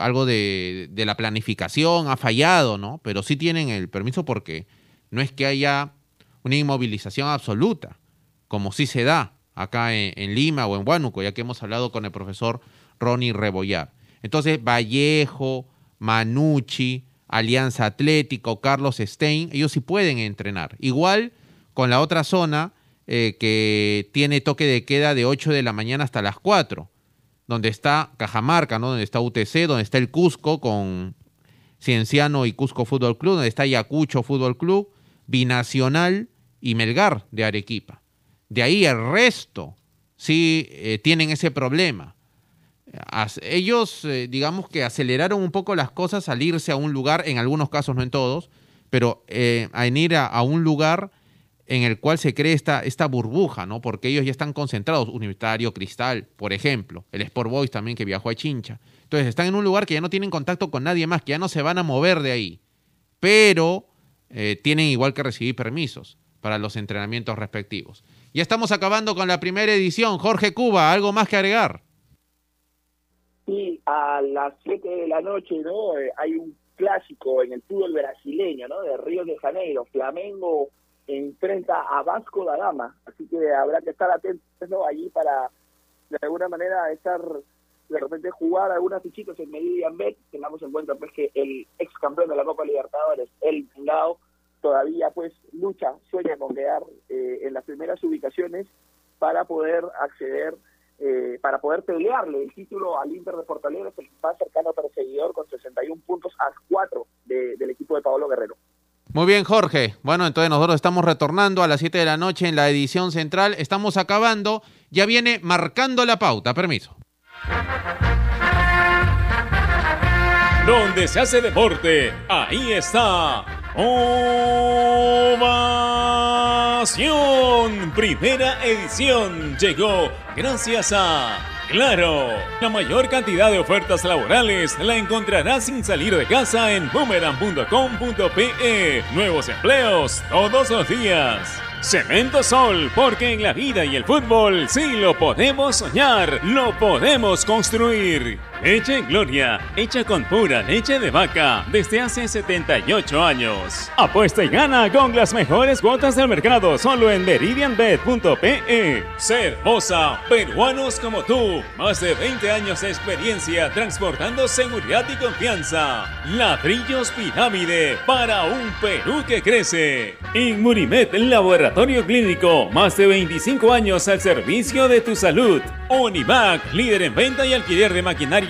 algo de, la planificación ha fallado, ¿no? Pero sí tienen el permiso porque no es que haya una inmovilización absoluta, como sí se da acá en, Lima o en Huánuco, ya que hemos hablado con el profesor Ronnie Rebollar. Entonces, Vallejo, Manucci, Alianza Atlético, Carlos Stein, ellos sí pueden entrenar. Igual con la otra zona eh, que tiene toque de queda de 8 de la mañana hasta las 4, donde está Cajamarca, ¿no? donde está UTC, donde está el Cusco con Cienciano y Cusco Fútbol Club, donde está Ayacucho Fútbol Club, Binacional y Melgar de Arequipa. De ahí el resto sí eh, tienen ese problema. ellos, eh, digamos que aceleraron un poco las cosas al irse a un lugar, en algunos casos, no en todos, pero eh, a ir a, un lugar en el cual se cree esta, esta burbuja, ¿no? Porque ellos ya están concentrados, Universitario, Cristal, por ejemplo, el Sport Boys también que viajó a Chincha. Entonces están en un lugar que ya no tienen contacto con nadie más, que ya no se van a mover de ahí. Pero tienen igual que recibir permisos para los entrenamientos respectivos. Ya estamos acabando con la primera edición. Jorge Cuba, ¿algo más que agregar? Sí, a las 7 de la noche, ¿no? Eh, hay un clásico en el fútbol brasileño, ¿no? De Río de Janeiro. Flamengo enfrenta a Vasco da Gama. Así que habrá que estar atentos. Allí para, de alguna manera, estar de repente jugar algunas fichitas en Meridian Bet. Tengamos en cuenta, pues, que el ex campeón de la Copa Libertadores, el Pingao, todavía pues lucha, sueña con quedar eh, en las primeras ubicaciones para poder acceder, eh, para poder pelearle el título al Inter de Fortaleza, el más cercano perseguidor con 61 puntos a 4 del equipo de Pablo Guerrero. Muy bien, Jorge. Bueno, entonces nosotros estamos retornando a las 7 de la noche en la edición central. Estamos acabando. Ya viene marcando la pauta. Permiso. Donde se hace deporte, ahí está Ovación. Primera edición llegó gracias a Claro. La mayor cantidad de ofertas laborales la encontrarás sin salir de casa en boomerang.com.pe. Nuevos empleos todos los días. Cemento Sol, porque en la vida y el fútbol sí lo podemos soñar, lo podemos construir. Leche Gloria, hecha con pura leche de vaca desde hace 78 años. Apuesta y gana con las mejores cuotas del mercado solo en meridianbet.pe. Ser Moza, peruanos como tú, más de 20 años de experiencia transportando seguridad y confianza. Ladrillos Pirámide para un Perú que crece. Inmunimed, laboratorio clínico, más de 25 años al servicio de tu salud. Univac, líder en venta y alquiler de maquinaria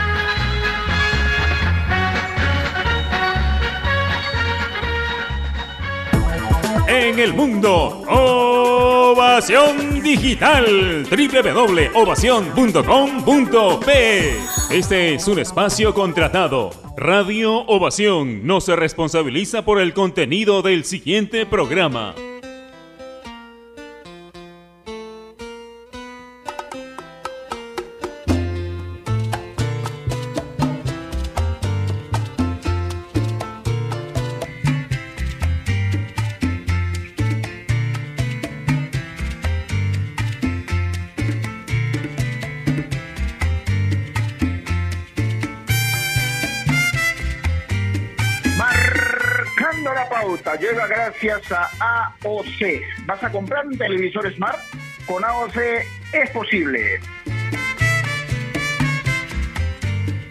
En el mundo. Ovación Digital. www.ovación.com.p. Este es un espacio contratado. Radio Ovación no se responsabiliza por el contenido del siguiente programa. Gracias a AOC. ¿Vas a comprar un televisor Smart? Con AOC es posible.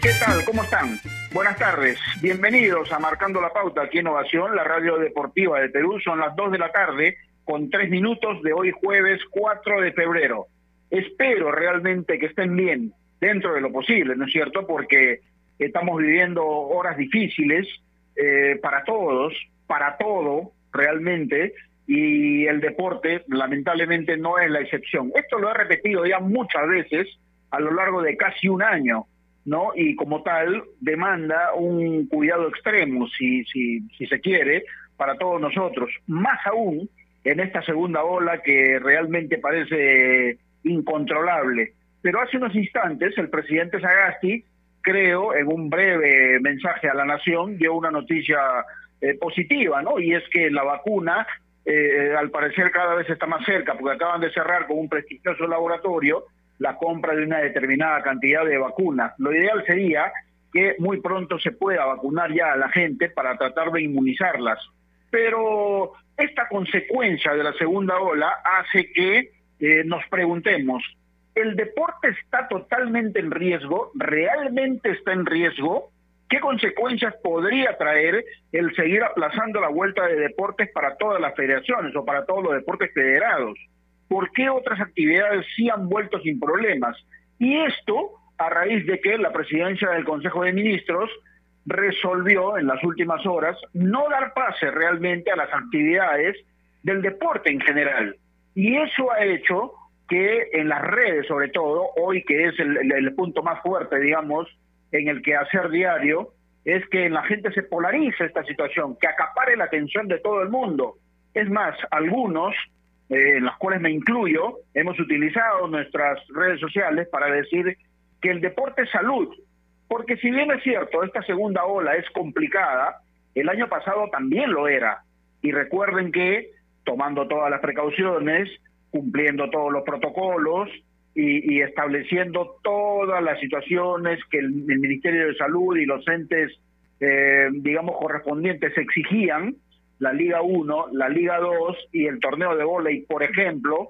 ¿Qué tal? ¿Cómo están? Buenas tardes. Bienvenidos a Marcando la Pauta aquí en Innovación, la radio deportiva de Perú. Son las 2 de la tarde con 3 minutos de hoy jueves 4 de febrero. Espero realmente que estén bien dentro de lo posible, ¿no es cierto? Porque estamos viviendo horas difíciles eh, para todos, para todo realmente y el deporte lamentablemente no es la excepción. Esto lo he repetido ya muchas veces a lo largo de casi un año, ¿no? Y como tal demanda un cuidado extremo, si, si, si se quiere, para todos nosotros. Más aún en esta segunda ola que realmente parece incontrolable. Pero hace unos instantes el presidente Sagasti, creo, en un breve mensaje a la nación, dio una noticia eh, positiva, ¿no? Y es que la vacuna, eh, al parecer, cada vez está más cerca, porque acaban de cerrar con un prestigioso laboratorio la compra de una determinada cantidad de vacunas. Lo ideal sería que muy pronto se pueda vacunar ya a la gente para tratar de inmunizarlas. Pero esta consecuencia de la segunda ola hace que eh, nos preguntemos, ¿el deporte está totalmente en riesgo? ¿Realmente está en riesgo? ¿Qué consecuencias podría traer el seguir aplazando la vuelta de deportes para todas las federaciones o para todos los deportes federados? ¿Por qué otras actividades sí han vuelto sin problemas? Y esto a raíz de que la presidencia del Consejo de Ministros resolvió en las últimas horas no dar pase realmente a las actividades del deporte en general. Y eso ha hecho que en las redes, sobre todo, hoy que es el, punto más fuerte, digamos, en el que hacer diario, es que en la gente se polariza esta situación, que acapare la atención de todo el mundo. Es más, algunos, eh, en los cuales me incluyo, hemos utilizado nuestras redes sociales para decir que el deporte es salud, porque si bien es cierto, esta segunda ola es complicada, el año pasado también lo era. Y recuerden que, tomando todas las precauciones, cumpliendo todos los protocolos y, estableciendo todas las situaciones que el, Ministerio de Salud y los entes, eh, digamos, correspondientes exigían, la Liga 1, la Liga 2 y el torneo de volei, por ejemplo,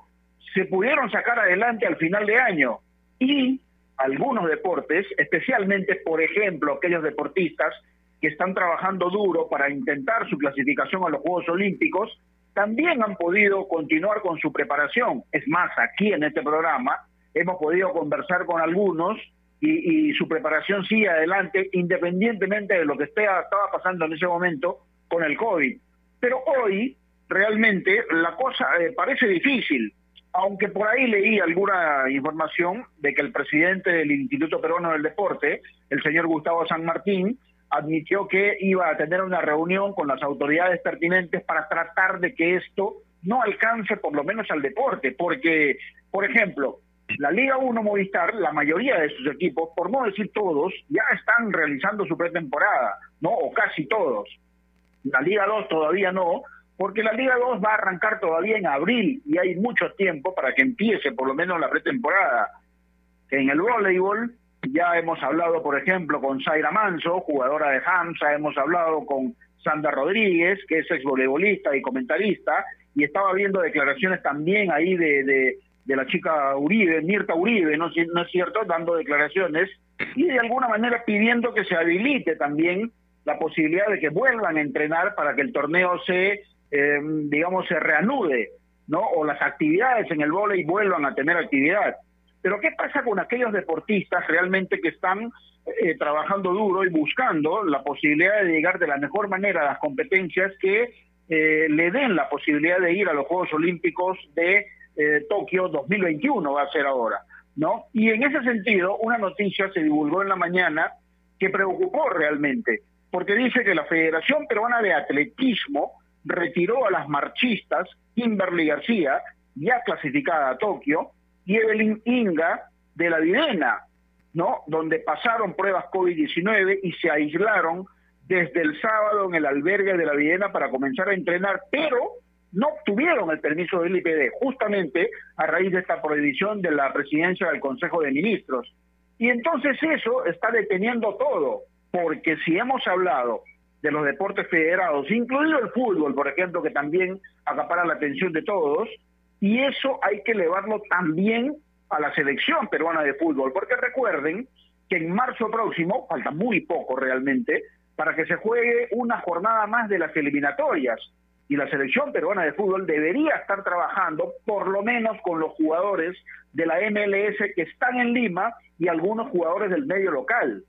se pudieron sacar adelante al final de año. Y algunos deportes, especialmente, por ejemplo, aquellos deportistas que están trabajando duro para intentar su clasificación a los Juegos Olímpicos, también han podido continuar con su preparación. Es más, aquí en este programa hemos podido conversar con algunos y, su preparación sigue adelante independientemente de lo que estaba pasando en ese momento con el COVID. Pero hoy realmente la cosa eh, parece difícil aunque por ahí leí alguna información de que el presidente del Instituto Peruano del Deporte, el señor Gustavo San Martín, admitió que iba a tener una reunión con las autoridades pertinentes para tratar de que esto no alcance por lo menos al deporte, porque, por ejemplo, la Liga 1 Movistar, la mayoría de sus equipos, por no decir todos, ya están realizando su pretemporada, ¿no? O casi todos. La Liga 2 todavía no, porque la Liga 2 va a arrancar todavía en abril y hay mucho tiempo para que empiece por lo menos la pretemporada. En el voleibol ya hemos hablado, por ejemplo, con Zaira Manso, jugadora de Hamza, hemos hablado con Sandra Rodríguez, que es ex voleibolista y comentarista, y estaba viendo declaraciones también ahí de, la chica Uribe, Mirta Uribe, ¿no, ¿no es cierto?, dando declaraciones y de alguna manera pidiendo que se habilite también la posibilidad de que vuelvan a entrenar para que el torneo se eh, digamos, se reanude, ¿no? O las actividades en el vóley vuelvan a tener actividad. Pero ¿qué pasa con aquellos deportistas realmente que están eh, trabajando duro y buscando la posibilidad de llegar de la mejor manera a las competencias que eh, le den la posibilidad de ir a los Juegos Olímpicos de Tokio 2021 va a ser ahora, ¿no? Y en ese sentido, una noticia se divulgó en la mañana que preocupó realmente, porque dice que la Federación Peruana de Atletismo retiró a las marchistas Kimberly García, ya clasificada a Tokio, y Evelyn Inga de la Videna, ¿no? Donde pasaron pruebas COVID-19 y se aislaron desde el sábado en el albergue de la Videna para comenzar a entrenar, pero no obtuvieron el permiso del IPD, justamente a raíz de esta prohibición de la presidencia del Consejo de Ministros. Y entonces eso está deteniendo todo, porque si hemos hablado de los deportes federados, incluido el fútbol, por ejemplo, que también acapara la atención de todos, y eso hay que elevarlo también a la selección peruana de fútbol, porque recuerden que en marzo próximo, falta muy poco realmente, para que se juegue una jornada más de las eliminatorias, y la selección peruana de fútbol debería estar trabajando por lo menos con los jugadores de la MLS que están en Lima y algunos jugadores del medio local.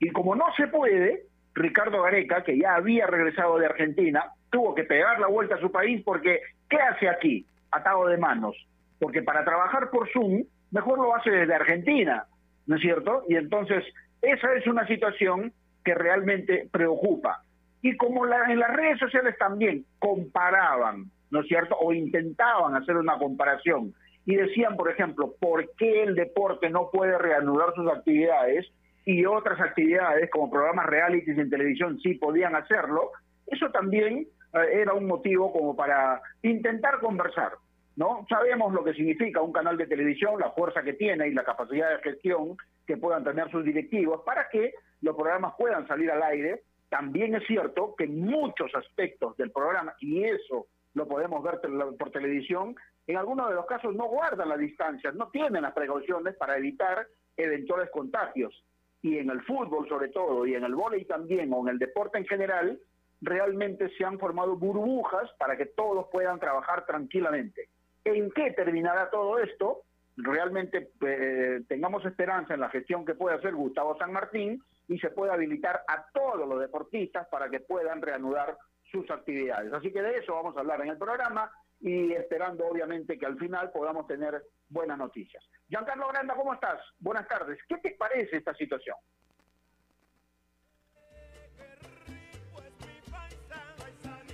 Y como no se puede, Ricardo Gareca, que ya había regresado de Argentina, tuvo que pegar la vuelta a su país porque ¿qué hace aquí? Atado de manos. Porque para trabajar por Zoom, mejor lo hace desde Argentina, ¿no es cierto? Y entonces, esa es una situación que realmente preocupa. Y como en las redes sociales también comparaban ¿no es cierto? O intentaban hacer una comparación y decían, por ejemplo, ¿por qué el deporte no puede reanudar sus actividades y otras actividades como programas realities en televisión sí podían hacerlo? Eso también eh, era un motivo como para intentar conversar. ¿no? Sabemos lo que significa un canal de televisión, la fuerza que tiene y la capacidad de gestión que puedan tener sus directivos para que los programas puedan salir al aire. También es cierto que muchos aspectos del programa, y eso lo podemos ver por televisión, en algunos de los casos no guardan las distancias, no tienen las precauciones para evitar eventuales contagios. Y en el fútbol sobre todo, y en el vóley también, o en el deporte en general, realmente se han formado burbujas para que todos puedan trabajar tranquilamente. ¿En qué terminará todo esto? Realmente eh, tengamos esperanza en la gestión que puede hacer Gustavo San Martín y se pueda habilitar a todos los deportistas para que puedan reanudar sus actividades. Así que de eso vamos a hablar en el programa y esperando obviamente que al final podamos tener buenas noticias. Giancarlo Granda, ¿cómo estás? Buenas tardes. ¿Qué te parece esta situación?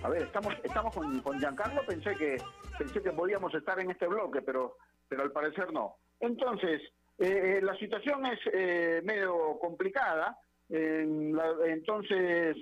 A ver, estamos estamos con, con Giancarlo, pensé que pensé que podíamos estar en este bloque, pero pero al parecer no. Entonces, eh, eh, la situación es eh, medio complicada, entonces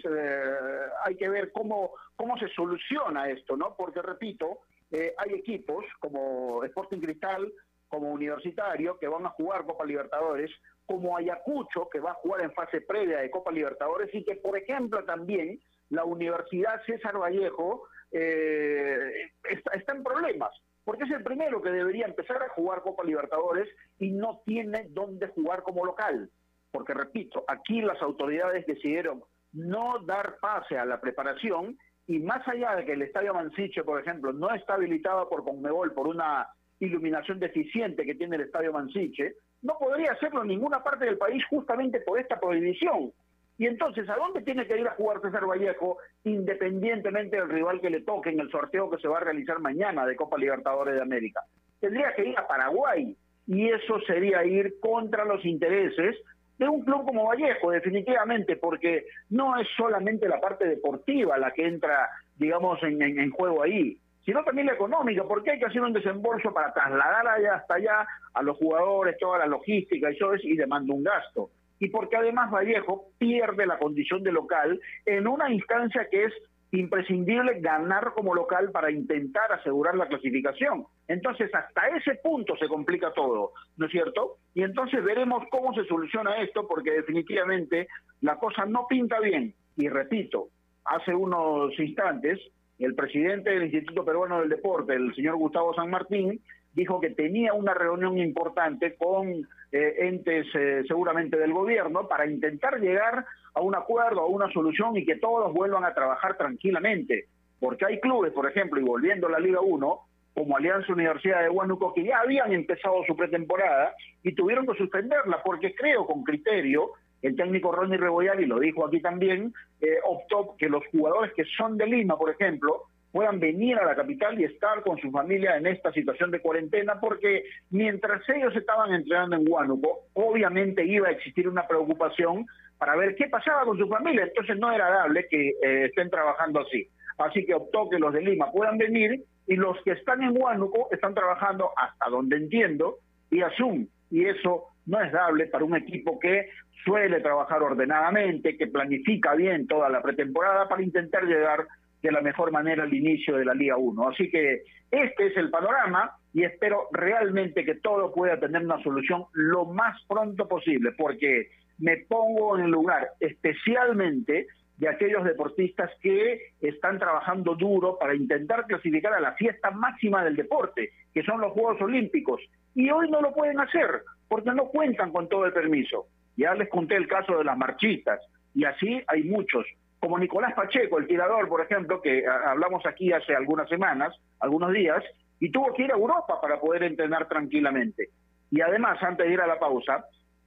hay que ver cómo, cómo se soluciona esto, ¿no? Porque, repito, hay equipos como Sporting Cristal, como Universitario, que van a jugar Copa Libertadores, como Ayacucho, que va a jugar en fase previa de Copa Libertadores, y que, por ejemplo, también la Universidad César Vallejo está, está en problemas porque es el primero que debería empezar a jugar Copa Libertadores y no tiene dónde jugar como local. Porque, repito, aquí las autoridades decidieron no dar pase a la preparación y más allá de que el Estadio Mansiche, por ejemplo, no está habilitado por Conmebol por una iluminación deficiente que tiene el Estadio Mansiche, no podría hacerlo en ninguna parte del país justamente por esta prohibición. Y entonces, ¿a dónde tiene que ir a jugar César Vallejo, independientemente del rival que le toque en el sorteo que se va a realizar mañana de Copa Libertadores de América? Tendría que ir a Paraguay, y eso sería ir contra los intereses de un club como Vallejo, definitivamente, porque no es solamente la parte deportiva la que entra, digamos, en, juego ahí, sino también la económica, porque hay que hacer un desembolso para trasladar allá hasta allá a los jugadores, toda la logística y eso es, y demanda un gasto y porque además Vallejo pierde la condición de local en una instancia que es imprescindible ganar como local para intentar asegurar la clasificación. Entonces, hasta ese punto se complica todo, ¿no es cierto? Y entonces veremos cómo se soluciona esto, porque definitivamente la cosa no pinta bien. Y repito, hace unos instantes, el presidente del Instituto Peruano del Deporte, el señor Gustavo San Martín, dijo que tenía una reunión importante con eh, entes eh, seguramente del gobierno para intentar llegar a un acuerdo, a una solución y que todos vuelvan a trabajar tranquilamente. Porque hay clubes, por ejemplo, y volviendo a la Liga 1, como Alianza Universidad de Huánuco, que ya habían empezado su pretemporada y tuvieron que suspenderla porque creo con criterio el técnico Ronnie Rebollar, y lo dijo aquí también, eh, optó que los jugadores que son de Lima, por ejemplo, puedan venir a la capital y estar con su familia en esta situación de cuarentena, porque mientras ellos estaban entrenando en Huánuco, obviamente iba a existir una preocupación para ver qué pasaba con su familia, entonces no era dable que eh, estén trabajando así. Así que optó que los de Lima puedan venir y los que están en Huánuco están trabajando hasta donde entiendo y Zoom, y eso no es dable para un equipo que suele trabajar ordenadamente, que planifica bien toda la pretemporada para intentar llegar de la mejor manera al inicio de la Liga 1. Así que este es el panorama y espero realmente que todo pueda tener una solución lo más pronto posible, porque me pongo en el lugar especialmente de aquellos deportistas que están trabajando duro para intentar clasificar a la fiesta máxima del deporte, que son los Juegos Olímpicos, y hoy no lo pueden hacer porque no cuentan con todo el permiso. Ya les conté el caso de las marchistas, y así hay muchos como Nicolás Pacheco, el tirador, por ejemplo, que hablamos aquí hace algunas semanas, algunos días, y tuvo que ir a Europa para poder entrenar tranquilamente. Y además, antes de ir a la pausa,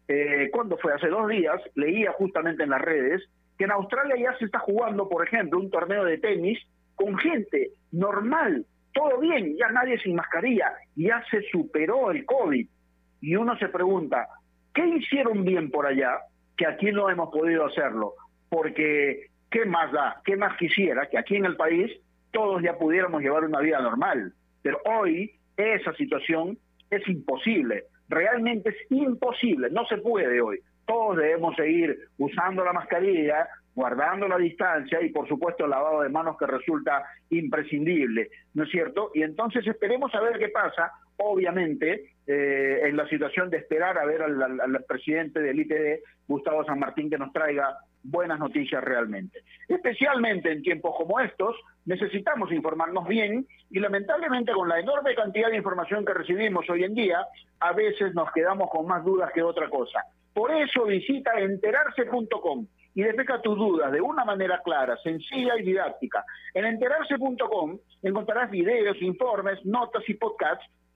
eh, cuando fue hace dos días, leía justamente en las redes que en Australia ya se está jugando, por ejemplo, un torneo de tenis con gente normal, todo bien, ya nadie sin mascarilla, ya se superó el COVID. Y uno se pregunta, ¿qué hicieron bien por allá que aquí no hemos podido hacerlo? Porque ¿qué más da? ¿Qué más quisiera que aquí en el país todos ya pudiéramos llevar una vida normal. Pero hoy esa situación es imposible, realmente es imposible, no se puede hoy. Todos debemos seguir usando la mascarilla, guardando la distancia y por supuesto el lavado de manos que resulta imprescindible, ¿no es cierto? Y entonces esperemos a ver qué pasa, obviamente, eh, en la situación de esperar a ver al, al presidente del ITD, Gustavo San Martín, que nos traiga buenas noticias realmente. Especialmente en tiempos como estos, necesitamos informarnos bien y lamentablemente con la enorme cantidad de información que recibimos hoy en día, a veces nos quedamos con más dudas que otra cosa. Por eso visita enterarse.com y despeja tus dudas de una manera clara, sencilla y didáctica. En enterarse.com encontrarás videos, informes, notas y podcasts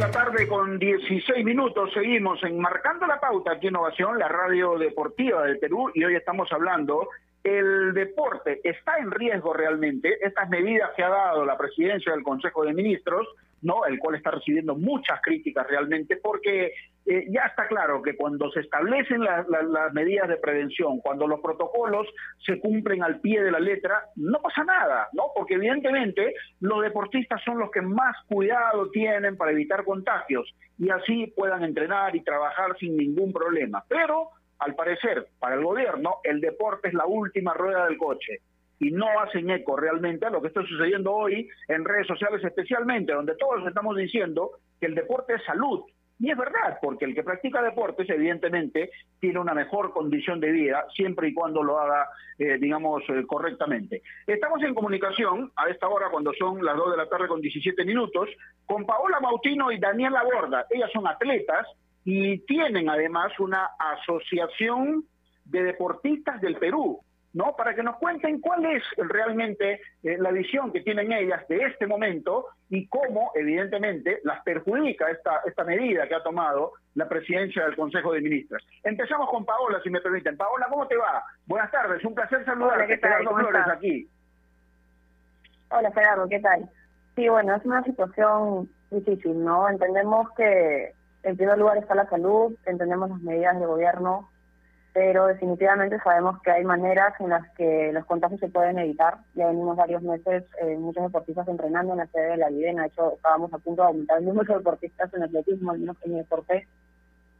La tarde con 16 minutos. Seguimos enmarcando la pauta aquí en Innovación, la radio deportiva del Perú, y hoy estamos hablando. El deporte está en riesgo realmente. Estas medidas que ha dado la presidencia del Consejo de Ministros ¿no? el cual está recibiendo muchas críticas realmente, porque eh, ya está claro que cuando se establecen las medidas de prevención, cuando los protocolos se cumplen al pie de la letra, no pasa nada, ¿no? Porque evidentemente los deportistas son los que más cuidado tienen para evitar contagios y así puedan entrenar y trabajar sin ningún problema. Pero, al parecer, para el gobierno, el deporte es la última rueda del coche y no hacen eco realmente a lo que está sucediendo hoy en redes sociales especialmente, donde todos estamos diciendo que el deporte es salud. Y es verdad, porque el que practica deportes evidentemente tiene una mejor condición de vida siempre y cuando lo haga, eh, digamos, eh, correctamente. Estamos en comunicación a esta hora cuando son las 2 de la tarde con 17 minutos con Paola Mautino y Daniela Borda. Ellas son atletas y tienen además una asociación de deportistas del Perú. ¿No? Para que nos cuenten cuál es realmente eh, la visión que tienen ellas de este momento y cómo, evidentemente, las perjudica esta, esta medida que ha tomado la presidencia del Consejo de Ministros. Empezamos con Paola, si me permiten. Paola, ¿cómo te va? Buenas tardes, un placer saludarte. ¿qué tal? Flores aquí. Hola, Gerardo, ¿qué tal? Sí, bueno, es una situación difícil, ¿no? Entendemos que en primer lugar está la salud, entendemos las medidas de gobierno pero definitivamente sabemos que hay maneras en las que los contagios se pueden evitar. Ya venimos varios meses, eh, muchos deportistas entrenando en la sede de la Videna, de hecho estábamos a punto de aumentar el número de deportistas en atletismo, al menos en mi deporte,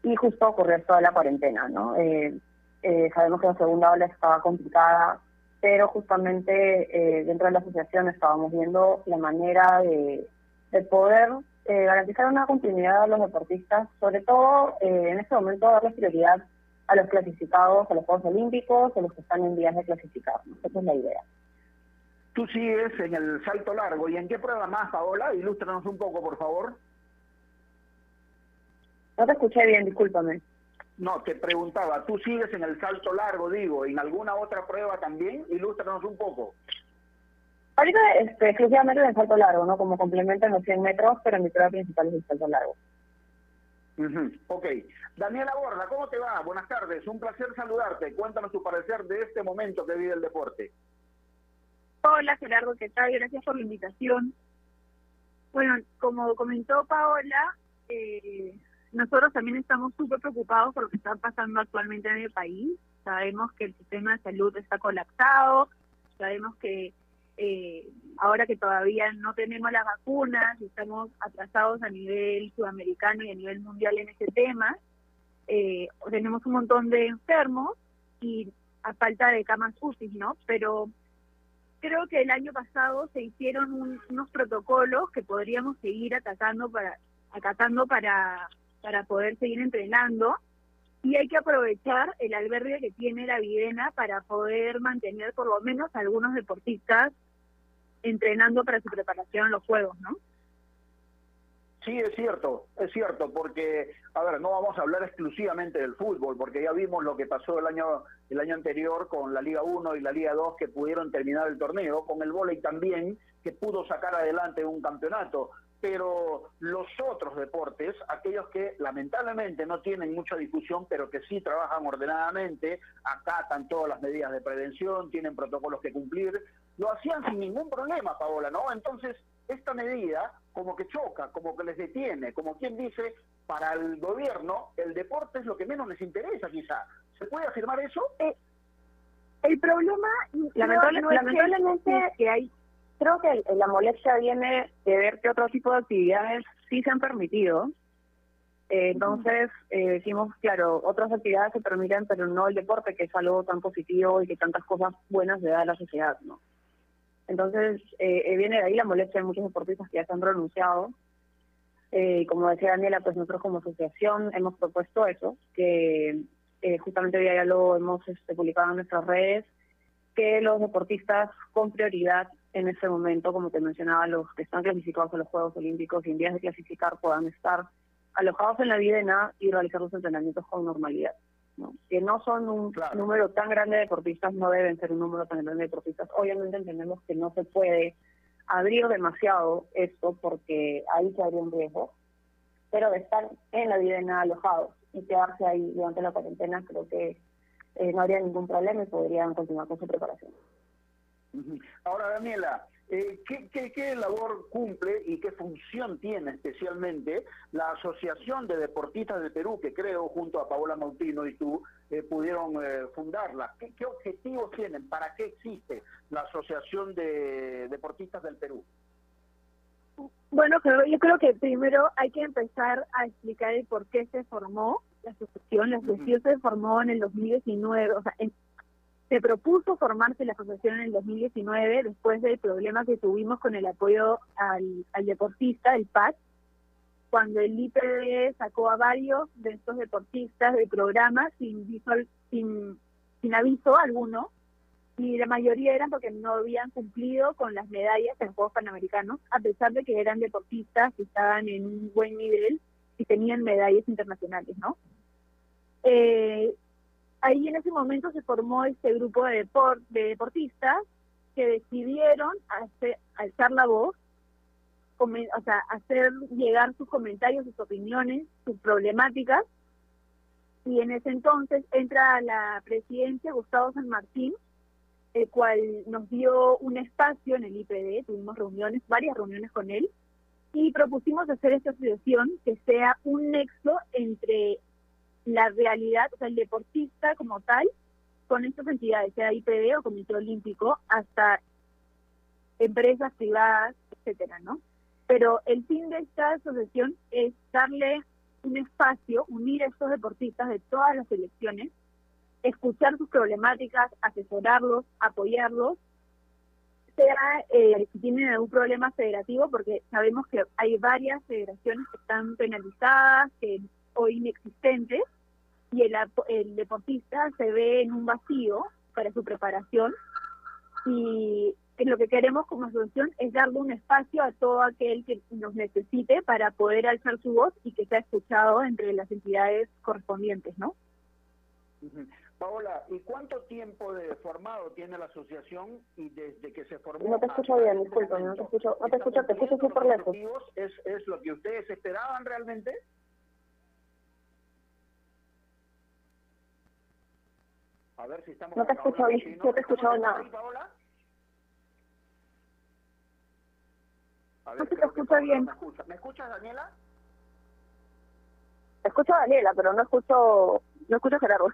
y justo ocurrió toda la cuarentena, ¿no? Eh, eh, sabemos que la segunda ola estaba complicada, pero justamente dentro de la asociación estábamos viendo la manera de, de poder garantizar una continuidad a los deportistas, sobre todo en este momento darles prioridad a los clasificados a los Juegos Olímpicos, a los que están en vías de clasificar. Esa es la idea. Tú sigues en el salto largo. ¿Y en qué prueba más, Paola? Ilústranos un poco, por favor. No te escuché bien, discúlpame. No, te preguntaba, ¿tú sigues en el salto largo, digo, en alguna otra prueba también? Ilústranos un poco. Ahorita este, exclusivamente en el salto largo, ¿no? Como complemento en los 100 metros, pero mi prueba principal es el salto largo. Ok. Daniela Borda, ¿cómo te va? Buenas tardes, un placer saludarte. Cuéntanos tu parecer de este momento que vive el deporte. Hola Gerardo, ¿qué tal? Gracias por la invitación. Bueno, como comentó Paola, eh, nosotros también estamos súper preocupados por lo que está pasando actualmente en el país. Sabemos que el sistema de salud está colapsado, sabemos que eh, ahora que todavía no tenemos las vacunas y estamos atrasados a nivel sudamericano y a nivel mundial en ese tema, eh, tenemos un montón de enfermos y a falta de camas UCI, ¿no? Pero creo que el año pasado se hicieron un- unos protocolos que podríamos seguir atacando para acatando para para poder seguir entrenando y hay que aprovechar el albergue que tiene la Videna para poder mantener por lo menos algunos deportistas entrenando para su preparación en los juegos, ¿no? Sí, es cierto, es cierto, porque, a ver, no vamos a hablar exclusivamente del fútbol, porque ya vimos lo que pasó el año el año anterior con la Liga 1 y la Liga 2 que pudieron terminar el torneo, con el vóley también, que pudo sacar adelante un campeonato. Pero los otros deportes, aquellos que lamentablemente no tienen mucha difusión, pero que sí trabajan ordenadamente, acatan todas las medidas de prevención, tienen protocolos que cumplir, lo hacían sin ningún problema, Paola, ¿no? Entonces, esta medida como que choca, como que les detiene, como quien dice, para el gobierno el deporte es lo que menos les interesa quizá. ¿Se puede afirmar eso? El problema Lamentable- no es que- lamentablemente que hay Creo que el- la molestia viene de ver que otro tipo de actividades sí se han permitido. Eh, entonces, eh, decimos, claro, otras actividades se permiten, pero no el deporte, que es algo tan positivo y que tantas cosas buenas le da a la sociedad, ¿no? Entonces, eh, eh, viene de ahí la molestia de muchos deportistas que ya se han renunciado. Eh, como decía Daniela, pues nosotros como asociación hemos propuesto eso, que eh, justamente hoy ya lo hemos este, publicado en nuestras redes, que los deportistas con prioridad en este momento, como te mencionaba, los que están clasificados a los Juegos Olímpicos y en vías de clasificar puedan estar alojados en la Videna y realizar los entrenamientos con normalidad. ¿No? Que no son un número tan grande de deportistas, no deben ser un número tan grande de deportistas. Obviamente entendemos que no se puede abrir demasiado esto porque ahí se habría un riesgo, pero de estar en la Videna alojados y quedarse ahí durante la cuarentena, creo que eh, no habría ningún problema y podrían continuar con su preparación. Ahora, Daniela, eh, ¿qué, qué, qué labor cumple y qué función tiene especialmente la Asociación de Deportistas del Perú, que creo junto a Paola Mautino y tú eh, pudieron eh, fundarla? ¿Qué, ¿Qué objetivos tienen? ¿Para qué existe la Asociación de Deportistas del Perú? Bueno, yo creo que primero hay que empezar a explicar el por qué se formó la asociación. La asociación se formó en el 2019, o sea, en- se propuso formarse la asociación en el 2019 después del problema que tuvimos con el apoyo al, deportista, el PAC, cuando el IPD sacó a varios de estos deportistas del programa sin, sin aviso alguno y la mayoría eran porque no habían cumplido con las medallas en Juegos Panamericanos, a pesar de que eran deportistas que estaban en un buen nivel y tenían medallas internacionales, ¿no? Eh, ahí en ese momento se formó este grupo de, depor- de deportistas que decidieron hacer, alzar la voz, o sea, hacer llegar sus comentarios, sus opiniones, sus problemáticas, y en ese entonces entra la presidencia Gustavo San Martín, el cual nos dio un espacio en el IPD, tuvimos reuniones, varias reuniones con él, y propusimos hacer esta asociación que sea un nexo entre la realidad, o sea, el deportista como tal, con estas entidades, sea IPD o Comité Olímpico, hasta empresas privadas, etcétera, ¿no? Pero el fin de esta asociación es darle un espacio, unir a estos deportistas de todas las selecciones, escuchar sus problemáticas, asesorarlos, apoyarlos, sea eh, si tienen algún problema federativo, porque sabemos que hay varias federaciones que están penalizadas, que o inexistentes, y el, apo- el deportista se ve en un vacío para su preparación, y lo que queremos como asociación es darle un espacio a todo aquel que nos necesite para poder alzar su voz y que sea escuchado entre las entidades correspondientes, ¿no? Paola, ¿y cuánto tiempo de formado tiene la asociación y desde que se formó? No te escucho bien, disculpa, no te escucho, no te escucho, te escucho súper lejos. ¿Es, ¿Es lo que ustedes esperaban realmente? A ver si estamos... No te escucho bien, no, te he escuchado nada. Paola? A no se te escucha bien. Me, escucha. ¿Me escuchas, Daniela? Escucho a Daniela, pero no escucho, no escucho a Gerardo.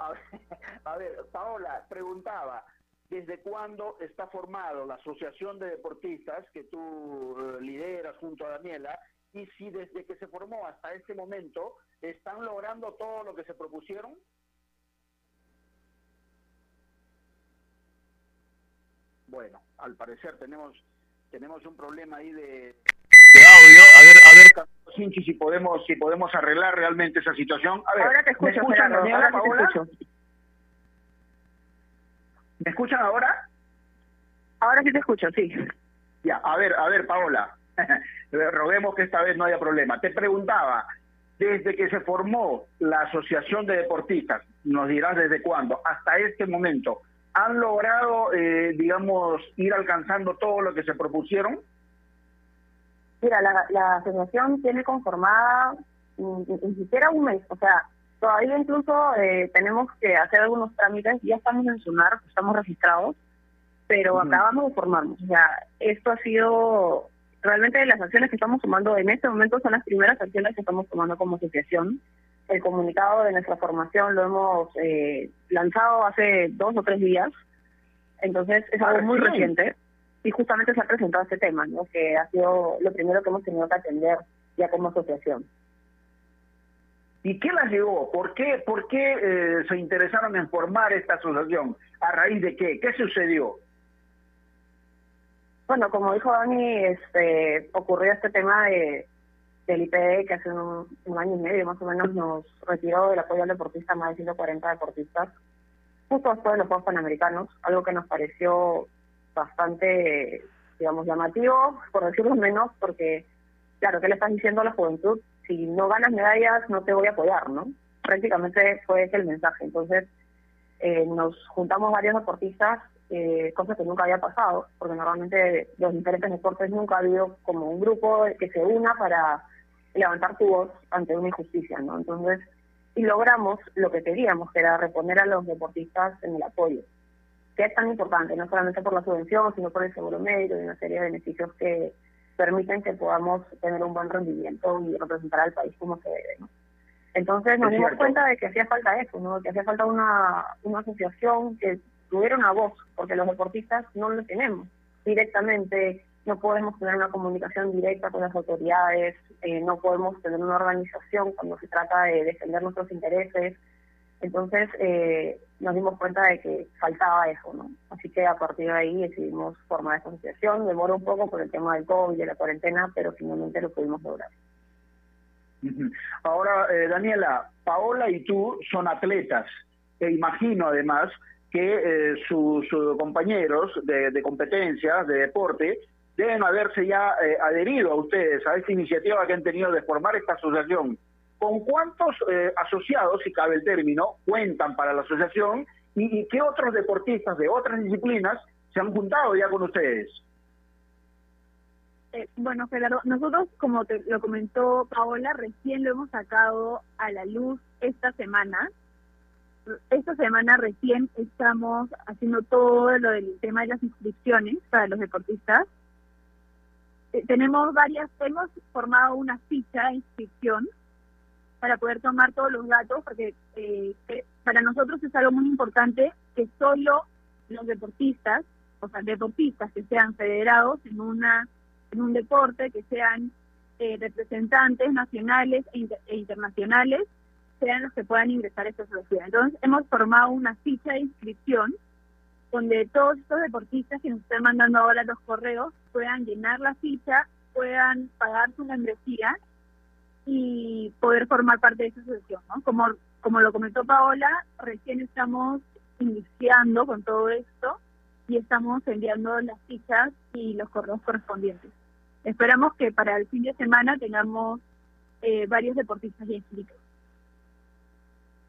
A ver, a ver, Paola, preguntaba, ¿desde cuándo está formado la Asociación de Deportistas que tú eh, lideras junto a Daniela? Y si desde que se formó hasta este momento están logrando todo lo que se propusieron? Bueno, al parecer tenemos tenemos un problema ahí de, de audio. A ver, a ver, Sinchi, si podemos si podemos arreglar realmente esa situación. A ver, ahora te escucho, ¿me escuchan, Gerardo, Daniela, ahora te escucho. ¿Me escuchan ahora? Ahora sí te escucho, sí. Ya, a ver, a ver, Paola, roguemos que esta vez no haya problema. Te preguntaba, desde que se formó la Asociación de Deportistas, nos dirás desde cuándo, hasta este momento, ¿han logrado, eh, digamos, ir alcanzando todo lo que se propusieron? Mira, la, la asociación tiene conformada ni, ni siquiera un mes, o sea, todavía incluso eh, tenemos que hacer algunos trámites, ya estamos en SUNAR, estamos registrados, pero Ujú. acabamos de formarnos, o sea, esto ha sido, realmente las acciones que estamos tomando en este momento son las primeras acciones que estamos tomando como asociación. El comunicado de nuestra formación lo hemos eh, lanzado hace dos o tres días, entonces es Ah, algo muy recién. reciente y justamente se ha presentado este tema, ¿no? que ha sido lo primero que hemos tenido que atender ya como asociación. ¿Y qué las llevó? ¿Por qué, por qué eh, se interesaron en formar esta asociación? ¿A raíz de qué? ¿Qué sucedió? Bueno, como dijo Dani, este, ocurrió este tema de del IPD que hace un, un año y medio más o menos nos retiró del apoyo al deportista más de 140 deportistas justo después de los Juegos Panamericanos, algo que nos pareció bastante, digamos, llamativo, por decirlo menos, porque, claro, ¿qué le estás diciendo a la juventud? Si no ganas medallas, no te voy a apoyar, ¿no? Prácticamente fue ese el mensaje. Entonces, eh, nos juntamos varios deportistas, eh, cosa que nunca había pasado, porque normalmente los diferentes deportes nunca ha habido como un grupo que se una para levantar su voz ante una injusticia, ¿no? Entonces, y logramos lo que queríamos, que era reponer a los deportistas en el apoyo, que es tan importante, no solamente por la subvención, sino por el seguro médico y una serie de beneficios que permiten que podamos tener un buen rendimiento y representar al país como se debe, ¿no? Entonces nos dimos cuenta de que hacía falta eso, ¿no? Que hacía falta una, una asociación que tuviera una voz, porque los deportistas no lo tenemos directamente, no podemos tener una comunicación directa con las autoridades, eh, no podemos tener una organización cuando se trata de defender nuestros intereses. Entonces eh, nos dimos cuenta de que faltaba eso, ¿no? Así que a partir de ahí decidimos formar esta asociación. Demoró un poco por el tema del COVID de la cuarentena, pero finalmente lo pudimos lograr. Ahora, eh, Daniela, Paola y tú son atletas. E imagino además que eh, sus sus compañeros de, de competencias, de deporte, deben haberse ya eh, adherido a ustedes, a esta iniciativa que han tenido de formar esta asociación. ¿Con cuántos eh, asociados, si cabe el término, cuentan para la asociación? ¿Y, qué otros deportistas de otras disciplinas se han juntado ya con ustedes? Eh, bueno, Gerardo, nosotros, como te lo comentó Paola, recién lo hemos sacado a la luz esta semana. Esta semana recién estamos haciendo todo lo del tema de las inscripciones para los deportistas. Eh, tenemos varias, hemos formado una ficha de inscripción para poder tomar todos los datos, porque eh, para nosotros es algo muy importante que solo los deportistas, o sea, deportistas que sean federados en una en un deporte, que sean eh, representantes nacionales e, e internacionales, sean los que puedan ingresar a esta sociedad. Entonces, hemos formado una ficha de inscripción donde todos estos deportistas que nos están mandando ahora los correos puedan llenar la ficha, puedan pagar su membresía y poder formar parte de esa asociación. ¿no? Como, como lo comentó Paola, recién estamos iniciando con todo esto y estamos enviando las fichas y los correos correspondientes. Esperamos que para el fin de semana tengamos eh, varios deportistas ya inscritos.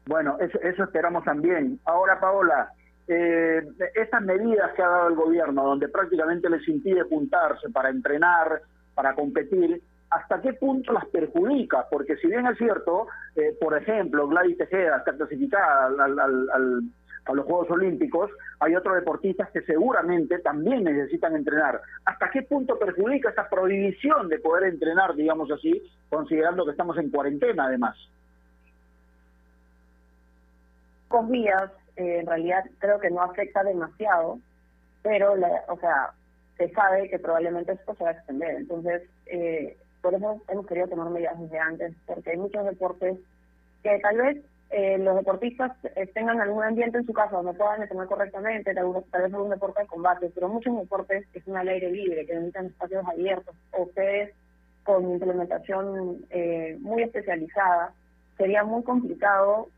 Bueno, eso, eso esperamos también. Ahora, Paola, eh, estas medidas que ha dado el gobierno, donde prácticamente les impide juntarse para entrenar, para competir, ¿hasta qué punto las perjudica? Porque si bien es cierto, eh, por ejemplo, Gladys Tejeda está clasificada al, a los Juegos Olímpicos, hay otros deportistas que seguramente también necesitan entrenar. ¿Hasta qué punto perjudica esta prohibición de poder entrenar, digamos así, considerando que estamos en cuarentena además? Con vías, eh, en realidad creo que no afecta demasiado, pero, la, o sea, se sabe que probablemente esto se va a extender. Entonces, eh, por eso hemos querido tomar medidas desde antes, porque hay muchos deportes que tal vez eh, los deportistas tengan algún ambiente en su casa donde puedan entrenar correctamente, tal, tal vez algún deporte de combate, pero muchos deportes que son al aire libre, que necesitan espacios abiertos, o ustedes con implementación eh, muy especializada, sería muy complicado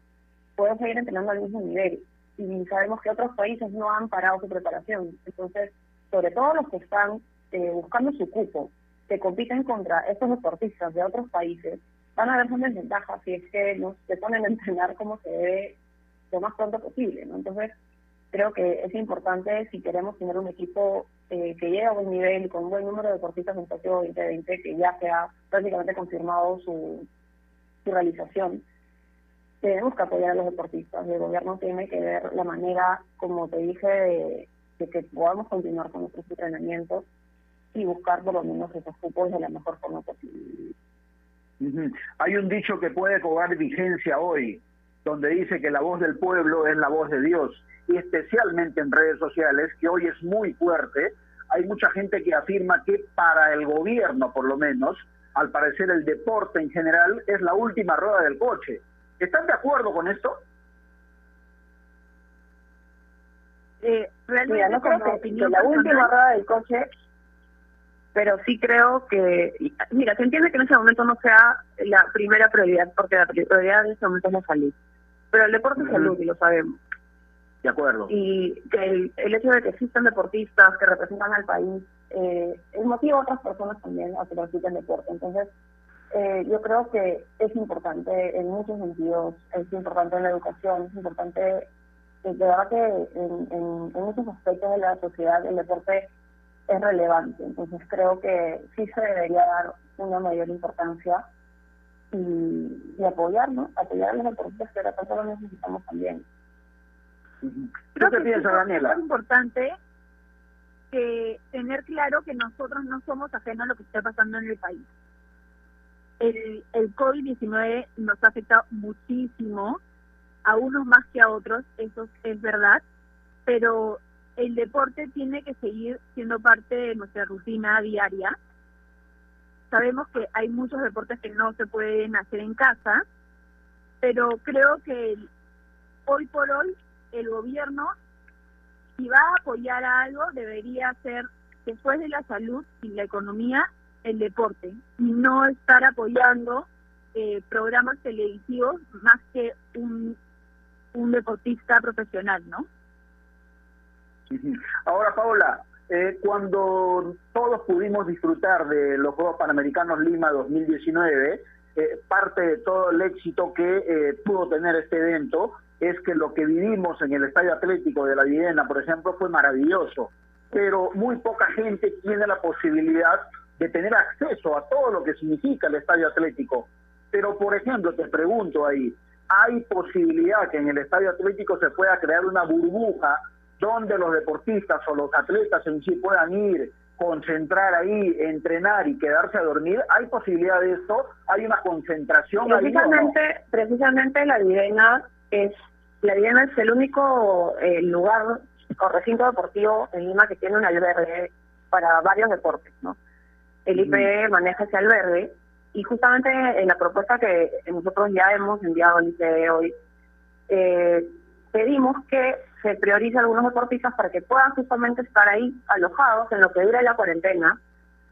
poder seguir entrenando al mismo nivel. Y sabemos que otros países no han parado su preparación. Entonces, sobre todo los que están eh, buscando su cupo, que compiten contra estos deportistas de otros países, van a ver son desventajas si es que no se ponen a entrenar como se debe lo más pronto posible. ¿no? Entonces, creo que es importante si queremos tener un equipo eh, que llegue a buen nivel, con un buen número de deportistas en Tokio 2020, que ya se ha prácticamente confirmado su, su realización. Tenemos que apoyar a los deportistas. El gobierno tiene que ver la manera, como te dije, de, que podamos continuar con nuestros entrenamientos y buscar por lo menos esos cupos de la mejor forma posible. Hay un dicho que puede cobrar vigencia hoy, donde dice que la voz del pueblo es la voz de Dios, y especialmente en redes sociales, que hoy es muy fuerte, hay mucha gente que afirma que para el gobierno, por lo menos, al parecer el deporte en general es la última rueda del coche. ¿Están de acuerdo con esto? Eh, realmente Mira, no creo que, que la última rueda del coche pero sí creo que, mira, se entiende que en ese momento no sea la primera prioridad, porque la prioridad en ese momento es la salud. Pero el deporte es salud, y lo sabemos. De acuerdo. Y que el, el hecho de que existan deportistas que representan al país, eh, motiva a otras personas también a que practiquen deporte. Entonces, eh, yo creo que es importante en muchos sentidos, es importante en la educación, es importante, eh, de verdad que en, en, en muchos aspectos de la sociedad el deporte es relevante. Entonces creo que sí se debería dar una mayor importancia y, y apoyar, ¿no? Apoyar a los deportistas que ahora tanto lo necesitamos también. Creo que piensa, Daniela? Es importante que tener claro que nosotros no somos ajenos a lo que está pasando en el país. El, el COVID-19 nos ha afectado muchísimo, a unos más que a otros, eso es verdad, pero el deporte tiene que seguir siendo parte de nuestra rutina diaria. Sabemos que hay muchos deportes que no se pueden hacer en casa, pero creo que hoy por hoy el gobierno, si va a apoyar algo, debería ser, después de la salud y la economía, el deporte, y no estar apoyando eh, programas televisivos más que un, un deportista profesional, ¿no? Ahora, Paola, eh, cuando todos pudimos disfrutar de los Juegos Panamericanos Lima 2019, eh, parte de todo el éxito que eh, pudo tener este evento es que lo que vivimos en el Estadio Atlético de la Viena, por ejemplo, fue maravilloso, pero muy poca gente tiene la posibilidad de tener acceso a todo lo que significa el Estadio Atlético. Pero, por ejemplo, te pregunto ahí, ¿hay posibilidad que en el Estadio Atlético se pueda crear una burbuja donde los deportistas o los atletas en sí puedan ir, concentrar ahí, entrenar y quedarse a dormir, ¿hay posibilidad de esto? ¿Hay una concentración precisamente, ahí, no? Precisamente la Videna es, la Videna es el único eh, lugar o recinto deportivo en Lima que tiene un albergue para varios deportes, ¿no? El IPE maneja ese albergue y justamente en la propuesta que nosotros ya hemos enviado al IPE hoy, eh, pedimos que se priorice a algunos deportistas para que puedan justamente estar ahí alojados en lo que dura la cuarentena,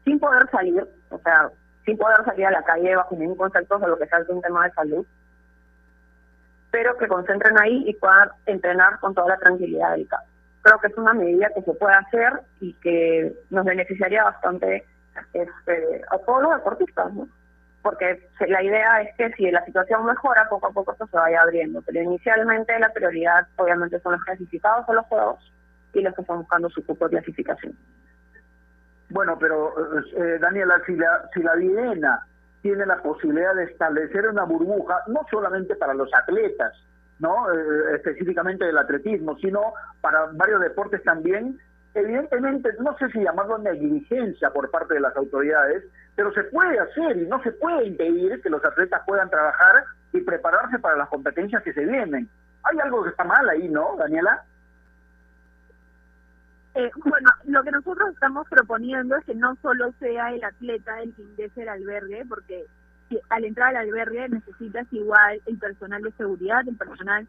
sin poder salir, o sea, sin poder salir a la calle bajo ningún concepto de lo que sea un tema de salud, pero que concentren ahí y puedan entrenar con toda la tranquilidad del caso. Creo que es una medida que se puede hacer y que nos beneficiaría bastante este, a todos los deportistas, ¿no? porque la idea es que si la situación mejora, poco a poco esto se vaya abriendo. Pero inicialmente la prioridad obviamente son los clasificados a los juegos y los que están buscando su cupo de clasificación. Bueno, pero eh, Daniela, si la, si la Videna tiene la posibilidad de establecer una burbuja, no solamente para los atletas, no eh, específicamente del atletismo, sino para varios deportes también, evidentemente, no sé si llamarlo negligencia por parte de las autoridades, pero se puede hacer y no se puede impedir que los atletas puedan trabajar y prepararse para las competencias que se vienen. Hay algo que está mal ahí, ¿no, Daniela? Eh, bueno, lo que nosotros estamos proponiendo es que no solo sea el atleta el que ingrese al albergue, porque al entrar al albergue necesitas igual el personal de seguridad, el personal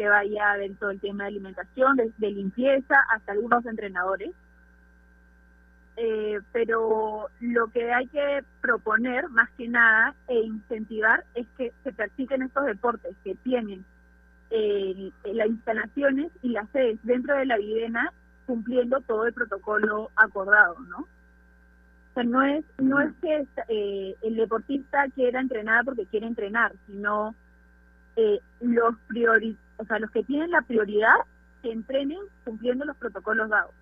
que vaya a ver todo el tema de alimentación, de, limpieza, hasta algunos entrenadores. Eh, pero lo que hay que proponer más que nada e incentivar es que se practiquen estos deportes que tienen eh, las instalaciones y las sedes dentro de la videna cumpliendo todo el protocolo acordado, ¿no? O sea, no es, no es que eh, el deportista quiera entrenar porque quiere entrenar, sino eh, los priori o sea, los que tienen la prioridad que entrenen cumpliendo los protocolos dados.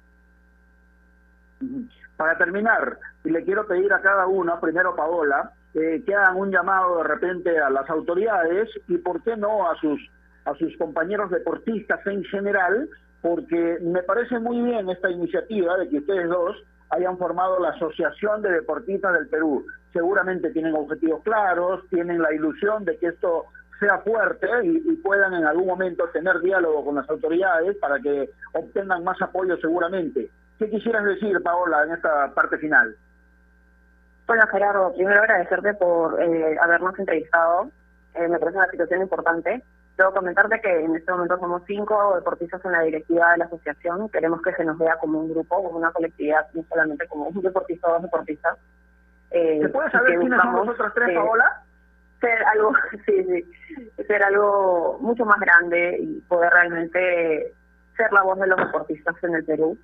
Para terminar, y le quiero pedir a cada uno, primero Paola, eh, que hagan un llamado de repente a las autoridades y por qué no a sus a sus compañeros deportistas en general porque me parece muy bien esta iniciativa de que ustedes dos hayan formado la Asociación de Deportistas del Perú. Seguramente tienen objetivos claros, tienen la ilusión de que esto sea fuerte y, puedan en algún momento tener diálogo con las autoridades para que obtengan más apoyo seguramente. ¿Qué quisieras decir, Paola, en esta parte final? Bueno, Gerardo, primero agradecerte por eh, habernos entrevistado. Eh, me parece una situación importante. Debo comentarte que en este momento somos cinco deportistas en la directiva de la asociación. Queremos que se nos vea como un grupo, como una colectividad, no solamente como un deportista o dos deportistas. Eh, ¿Se puede saber quiénes somos nosotros tres, Paola? Ser algo, sí, sí, ser algo mucho más grande y poder realmente ser la voz de los deportistas en el Perú.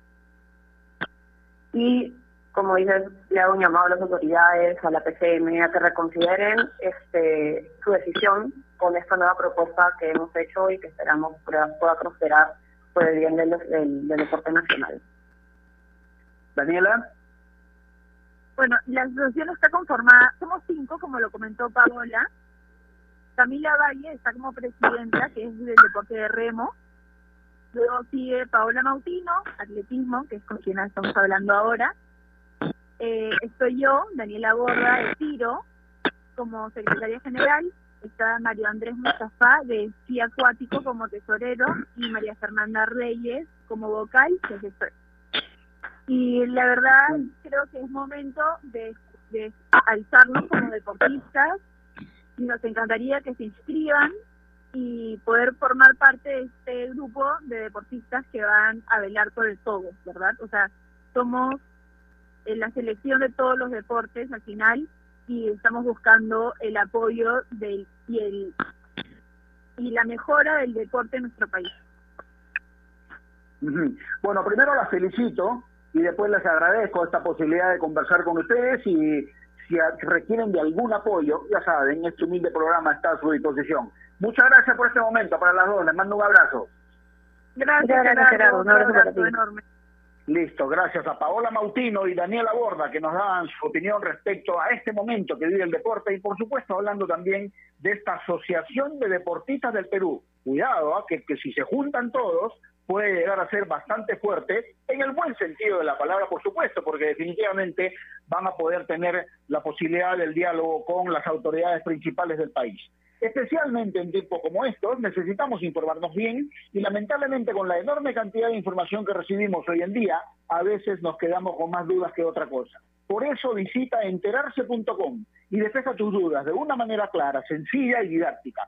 Y como dices, le hago un llamado a las autoridades, a la PCM, a que reconsideren este, su decisión con esta nueva propuesta que hemos hecho y que esperamos pueda, prosperar por el bien del, del, deporte nacional. Daniela. Bueno, la asociación está conformada, somos cinco, como lo comentó Paola. Camila Valle está como presidenta, que es del deporte de remo. Luego sigue Paola Mautino, atletismo, que es con quien estamos hablando ahora. Eh, estoy yo, Daniela Borda, de Tiro, como secretaria general está Mario Andrés Mustafa de esquí acuático como tesorero y María Fernanda Reyes como vocal Y la verdad creo que es momento de, alzarnos como deportistas y nos encantaría que se inscriban y poder formar parte de este grupo de deportistas que van a velar por el todo, ¿verdad? O sea, somos en la selección de todos los deportes al final y estamos buscando el apoyo del y el y la mejora del deporte en nuestro país. Bueno, primero las felicito y después les agradezco esta posibilidad de conversar con ustedes y si requieren de algún apoyo, ya saben, este humilde programa está a su disposición. Muchas gracias por este momento para las dos, les mando un abrazo. Gracias, gracias Un abrazo enorme. Listo, gracias a Paola Mautino y Daniela Borda que nos dan su opinión respecto a este momento que vive el deporte y por supuesto hablando también de esta Asociación de Deportistas del Perú. Cuidado, ¿ah? que, que si se juntan todos puede llegar a ser bastante fuerte, en el buen sentido de la palabra, por supuesto, porque definitivamente van a poder tener la posibilidad del diálogo con las autoridades principales del país. Especialmente en tiempos como estos, necesitamos informarnos bien y lamentablemente con la enorme cantidad de información que recibimos hoy en día, a veces nos quedamos con más dudas que otra cosa. Por eso visita enterarse.com y despeja tus dudas de una manera clara, sencilla y didáctica.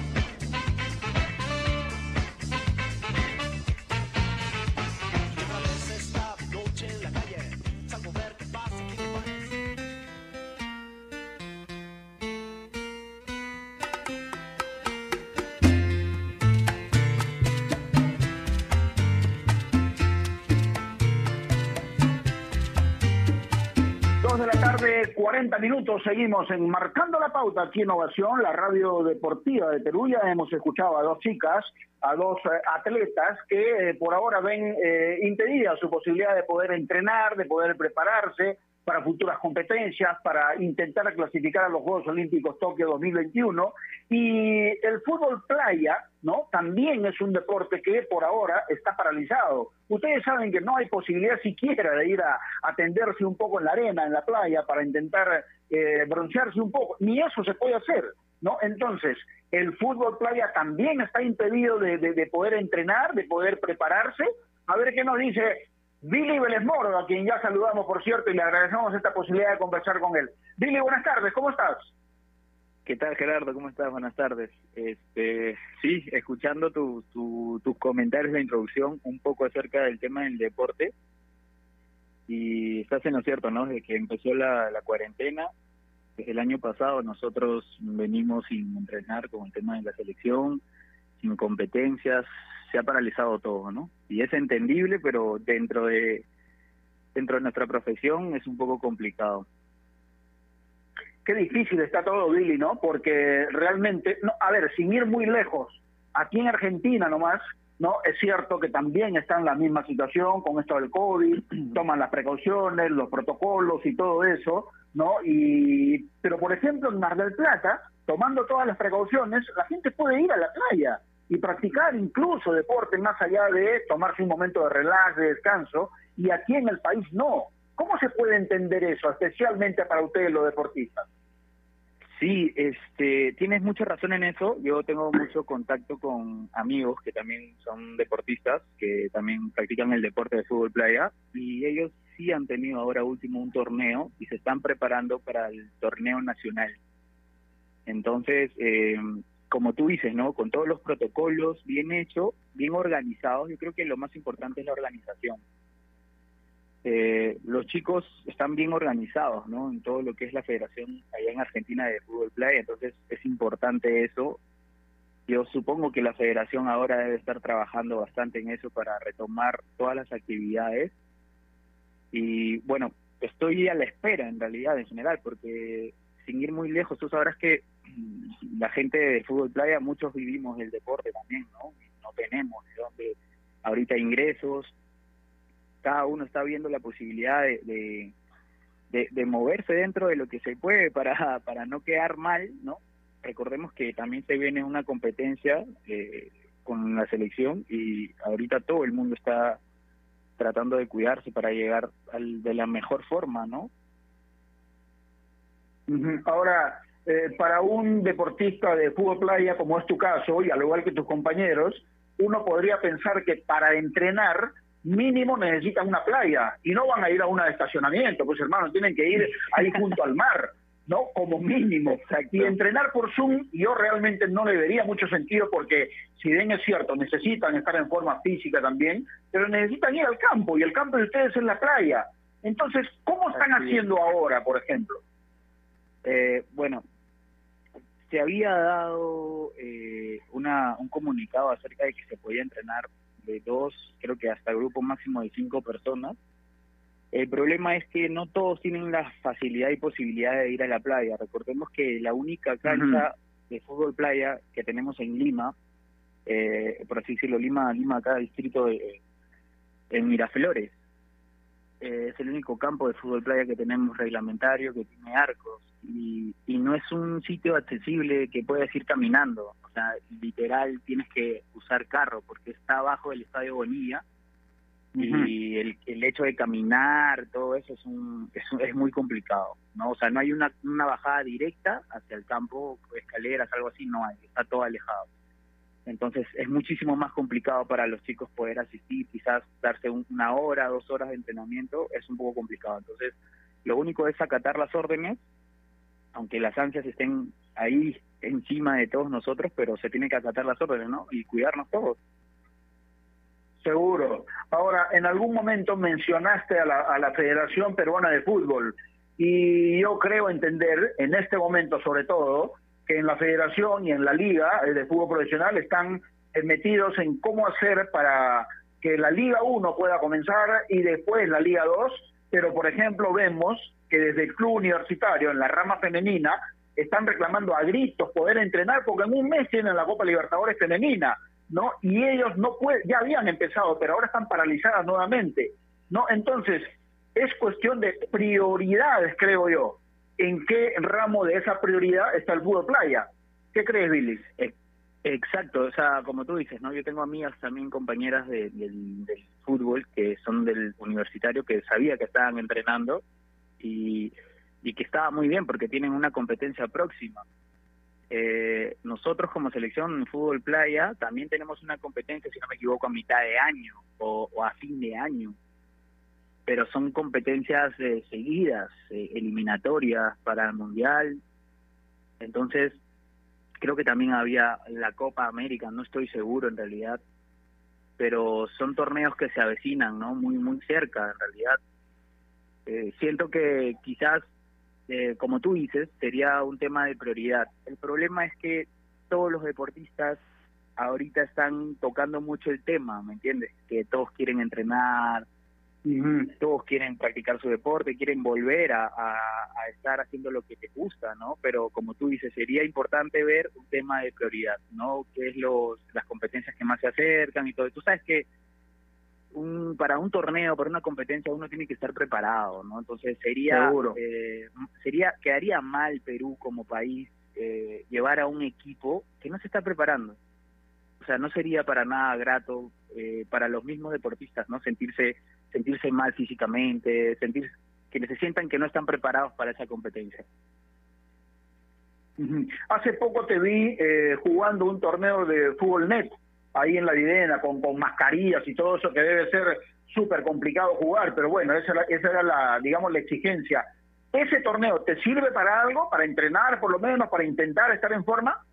De la tarde, 40 minutos, seguimos en Marcando la Pauta aquí en Ovación, la radio deportiva de Perú. Hemos escuchado a dos chicas, a dos eh, atletas que eh, por ahora ven eh, impedida su posibilidad de poder entrenar, de poder prepararse para futuras competencias, para intentar clasificar a los Juegos Olímpicos Tokio 2021. Y el fútbol playa, ¿no? También es un deporte que por ahora está paralizado. Ustedes saben que no hay posibilidad siquiera de ir a, a tenderse un poco en la arena, en la playa, para intentar eh, broncearse un poco. Ni eso se puede hacer, ¿no? Entonces, el fútbol playa también está impedido de, de- de poder entrenar, de poder prepararse. A ver qué nos dice Billy Vélez Moro, a quien ya saludamos, por cierto, y le agradecemos esta posibilidad de conversar con él. Billy, buenas tardes, ¿cómo estás? ¿Qué tal, Gerardo? ¿Cómo estás? Buenas tardes. Este, sí, escuchando tu, tu- tus comentarios de introducción un poco acerca del tema del deporte. Y estás en lo cierto, ¿no? Desde que empezó la, la cuarentena, desde el año pasado nosotros venimos sin entrenar con el tema de la selección, sin competencias, se ha paralizado todo, ¿no? Y es entendible, pero dentro de dentro de nuestra profesión es un poco complicado. Qué difícil está todo, Billy, ¿no? Porque realmente, no, a ver, sin ir muy lejos, aquí en Argentina nomás, ¿no? Es cierto que también está en la misma situación con esto del COVID, toman las precauciones, los protocolos y todo eso, ¿no? Y, pero por ejemplo, en Mar del Plata, tomando todas las precauciones, la gente puede ir a la playa y practicar incluso deporte más allá de tomarse un momento de relax, de descanso, y aquí en el país no. ¿Cómo se puede entender eso, especialmente para ustedes los deportistas? Sí, este, tienes mucha razón en eso. Yo tengo mucho contacto con amigos que también son deportistas, que también practican el deporte de fútbol playa, y ellos sí han tenido ahora último un torneo y se están preparando para el torneo nacional. Entonces, eh, como tú dices, ¿no? Con todos los protocolos bien hechos, bien organizados, yo creo que lo más importante es la organización. Eh, los chicos están bien organizados, ¿no? En todo lo que es la Federación allá en Argentina de Fútbol Playa, entonces es importante eso. Yo supongo que la Federación ahora debe estar trabajando bastante en eso para retomar todas las actividades. Y bueno, estoy a la espera en realidad, en general, porque sin ir muy lejos, tú sabrás que mm, la gente de Fútbol Playa, muchos vivimos el deporte también, ¿no? No tenemos de dónde ahorita ingresos, cada uno está viendo la posibilidad de, de, de- de moverse dentro de lo que se puede para, para no quedar mal, ¿no? Recordemos que también se viene una competencia eh, con la selección y ahorita todo el mundo está tratando de cuidarse para llegar al, de la mejor forma, ¿no? Ahora, eh, para un deportista de fútbol playa, como es tu caso, y al igual que tus compañeros, uno podría pensar que para entrenar mínimo necesitan una playa y no van a ir a una de estacionamiento, pues hermano, tienen que ir ahí junto al mar. ¿no? Como mínimo. Y entrenar por Zoom yo realmente no le vería mucho sentido porque si bien es cierto, necesitan estar en forma física también, pero necesitan ir al campo y el campo de ustedes es la playa. Entonces, ¿cómo están haciendo ahora, por ejemplo? Eh, bueno, se había dado eh, una, un comunicado acerca de que se podía entrenar de dos, creo que hasta grupo máximo de cinco personas. El problema es que no todos tienen la facilidad y posibilidad de ir a la playa. Recordemos que la única cancha de fútbol playa que tenemos en Lima, eh, por así decirlo, Lima, Lima acá distrito de, en Miraflores, eh, es el único campo de fútbol playa que tenemos reglamentario, que tiene arcos, y, y no es un sitio accesible que puedas ir caminando. O sea, literal tienes que usar carro porque está abajo del Estadio Bonilla y el, el hecho de caminar, todo eso es, un, es, es muy complicado, ¿no? O sea, no hay una, una bajada directa hacia el campo, escaleras, algo así, no hay, está todo alejado. Entonces es muchísimo más complicado para los chicos poder asistir, quizás darse una hora, dos horas de entrenamiento, es un poco complicado. Entonces, lo único es acatar las órdenes, aunque las ansias estén ahí encima de todos nosotros, pero se tiene que acatar las órdenes, ¿no? Y cuidarnos todos. Seguro. Ahora, en algún momento mencionaste a la, a la Federación Peruana de Fútbol y yo creo entender, en este momento sobre todo, que en la Federación y en la Liga de Fútbol Profesional están eh, metidos en cómo hacer para que la Liga 1 pueda comenzar y después la Liga 2, pero por ejemplo vemos que desde el club universitario en la rama femenina están reclamando a gritos poder entrenar porque en un mes tienen la Copa Libertadores femenina ¿no? Y ellos no pueden, ya habían empezado, pero ahora están paralizadas nuevamente, ¿no? Entonces, es cuestión de prioridades, creo yo. ¿En qué ramo de esa prioridad está el fútbol playa? ¿Qué crees, Billy? Exacto, o sea, como tú dices, ¿no? Yo tengo amigas también, compañeras del, del fútbol, que son del universitario, que sabía que estaban entrenando y, y que estaba muy bien porque tienen una competencia próxima eh, nosotros como selección fútbol playa también tenemos una competencia, si no me equivoco, a mitad de año o, a fin de año. Pero son competencias eh, seguidas, eh, eliminatorias para el Mundial. Entonces, creo que también había la Copa América, no estoy seguro en realidad. Pero son torneos que se avecinan, ¿no? Muy, muy cerca en realidad. Eh, siento que quizás eh, como tú dices, sería un tema de prioridad. El problema es que todos los deportistas ahorita están tocando mucho el tema, ¿me entiendes? Que todos quieren entrenar, todos quieren practicar su deporte, quieren volver a, a, estar haciendo lo que te gusta, ¿no? Pero como tú dices, sería importante ver un tema de prioridad, ¿no? ¿Qué es los, las competencias que más se acercan y todo? Tú sabes que un, para un torneo, para una competencia, uno tiene que estar preparado, ¿no? Entonces sería, eh, sería quedaría mal Perú como país eh, llevar a un equipo que no se está preparando. O sea, no sería para nada grato eh, para los mismos deportistas, ¿no? Sentirse, sentirse mal físicamente, sentir que se sientan que no están preparados para esa competencia. Hace poco te vi eh, jugando un torneo de fútbol net ahí en la Videna con, con mascarillas y todo eso que debe ser súper complicado jugar, pero bueno, esa, esa era la, digamos, la exigencia. ¿Ese torneo te sirve para algo, para entrenar por lo menos, para intentar estar en forma?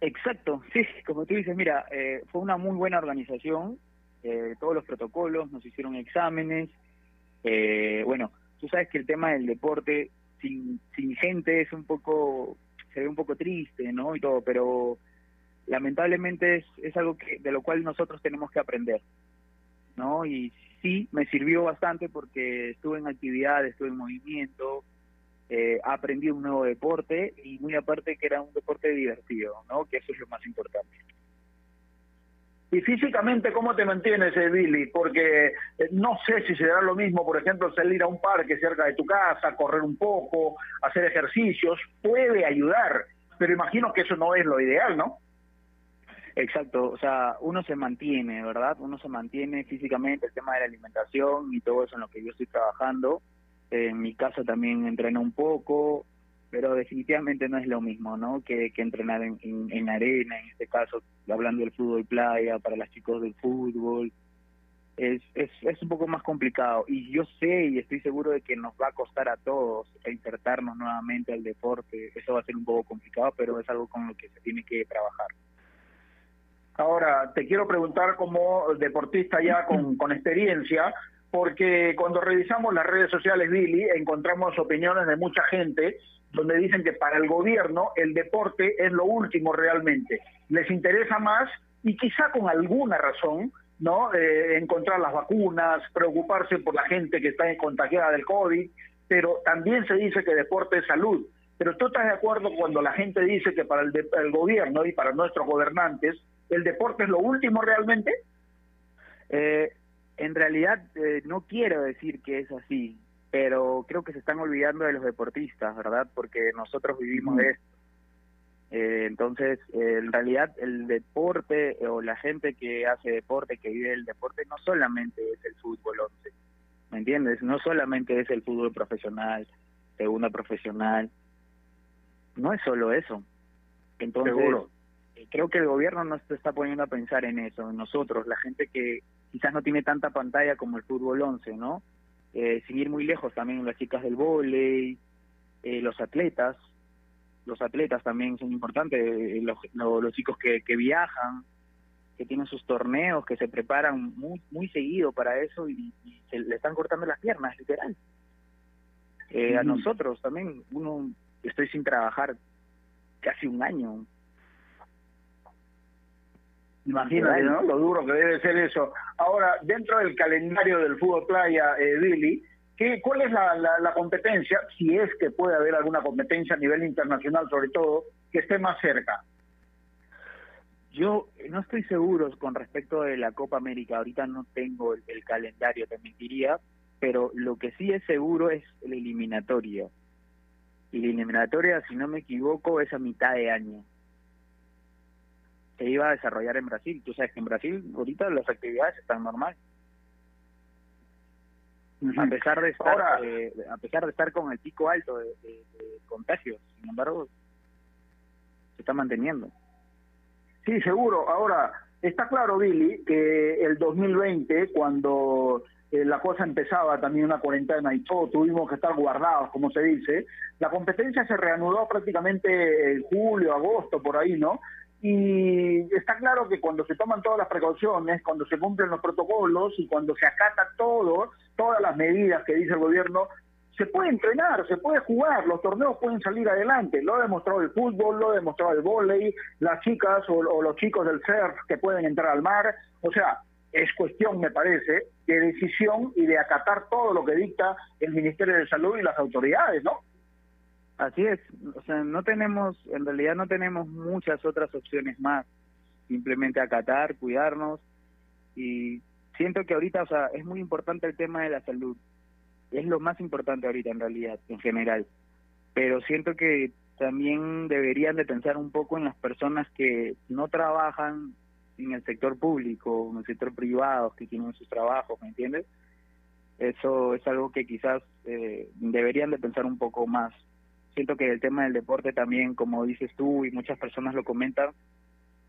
Exacto, sí, como tú dices, mira, eh, fue una muy buena organización, eh, todos los protocolos, nos hicieron exámenes, eh, bueno, tú sabes que el tema del deporte sin, sin gente es un poco, se ve un poco triste, ¿no? Y todo, pero lamentablemente es, es algo que, de lo cual nosotros tenemos que aprender, ¿no? Y sí, me sirvió bastante porque estuve en actividad, estuve en movimiento, eh, aprendí un nuevo deporte y muy aparte que era un deporte divertido, ¿no? Que eso es lo más importante. Y físicamente, ¿cómo te mantienes, eh, Billy? Porque eh, no sé si será lo mismo, por ejemplo, salir a un parque cerca de tu casa, correr un poco, hacer ejercicios, puede ayudar, pero imagino que eso no es lo ideal, ¿no? Exacto, o sea, uno se mantiene, ¿verdad? Uno se mantiene físicamente, el tema de la alimentación y todo eso en lo que yo estoy trabajando. En mi casa también entreno un poco, pero definitivamente no es lo mismo, ¿no? Que, que entrenar en, en, arena, en este caso, hablando del fútbol playa, para los chicos del fútbol. es, es, es un poco más complicado. Y yo sé y estoy seguro de que nos va a costar a todos insertarnos nuevamente al deporte. Eso va a ser un poco complicado, pero es algo con lo que se tiene que trabajar. Ahora, te quiero preguntar como deportista ya con, con experiencia, porque cuando revisamos las redes sociales, Billy, encontramos opiniones de mucha gente donde dicen que para el gobierno el deporte es lo último realmente. Les interesa más y quizá con alguna razón, ¿no? Eh, encontrar las vacunas, preocuparse por la gente que está contagiada del COVID, pero también se dice que deporte es salud. Pero tú estás de acuerdo cuando la gente dice que para el, de- el gobierno y para nuestros gobernantes el deporte es lo último realmente? Eh, en realidad eh, no quiero decir que es así, pero creo que se están olvidando de los deportistas, ¿verdad? Porque nosotros vivimos de esto. Eh, entonces, eh, en realidad el deporte eh, o la gente que hace deporte, que vive el deporte, no solamente es el fútbol 11, ¿me entiendes? No solamente es el fútbol profesional, segunda profesional, no es solo eso. Entonces, Seguro. creo que el gobierno no se está poniendo a pensar en eso, en nosotros, la gente que quizás no tiene tanta pantalla como el fútbol 11, ¿no? Eh, sin ir muy lejos también las chicas del vóley, eh, los atletas, los atletas también son importantes, eh, los, lo- los chicos que, que viajan, que tienen sus torneos, que se preparan muy muy seguido para eso y, y se le están cortando las piernas, literal. Eh, A nosotros también, uno estoy sin trabajar casi un año. Imagínate, ¿no? Lo duro que debe ser eso. Ahora, dentro del calendario del fútbol playa, eh, Billy, ¿qué, ¿cuál es la, la, la competencia, si es que puede haber alguna competencia a nivel internacional, sobre todo, que esté más cerca? Yo no estoy seguro con respecto de la Copa América, ahorita no tengo el, el calendario, te mentiría, pero lo que sí es seguro es la eliminatoria. Y la eliminatoria, si no me equivoco, es a mitad de año. Se iba a desarrollar en Brasil. Tú sabes que en Brasil ahorita las actividades están normal. A pesar de estar, Ahora- eh, a pesar de estar con el pico alto de, de- de contagios, sin embargo, se está manteniendo. Sí, seguro. Ahora, está claro, Billy, que el 2020, cuando eh, la cosa empezaba también una cuarentena y todo, tuvimos que estar guardados, como se dice, la competencia se reanudó prácticamente en julio, agosto, por ahí, ¿no? Y está claro que cuando se toman todas las precauciones, cuando se cumplen los protocolos y cuando se acata todo, todas las medidas que dice el gobierno, se puede entrenar, se puede jugar, los torneos pueden salir adelante. Lo ha demostrado el fútbol, lo ha demostrado el vóley, las chicas o, o los chicos del surf que pueden entrar al mar. O sea, es cuestión, me parece, de decisión y de acatar todo lo que dicta el Ministerio de Salud y las autoridades, ¿no? Así es, o sea, no tenemos, en realidad no tenemos muchas otras opciones más, simplemente acatar, cuidarnos y siento que ahorita, o sea, es muy importante el tema de la salud, es lo más importante ahorita en realidad, en general, pero siento que también deberían de pensar un poco en las personas que no trabajan en el sector público, en el sector privado, que tienen sus trabajos, ¿me entiendes? Eso es algo que quizás eh, deberían de pensar un poco más. Siento que el tema del deporte también, como dices tú y muchas personas lo comentan,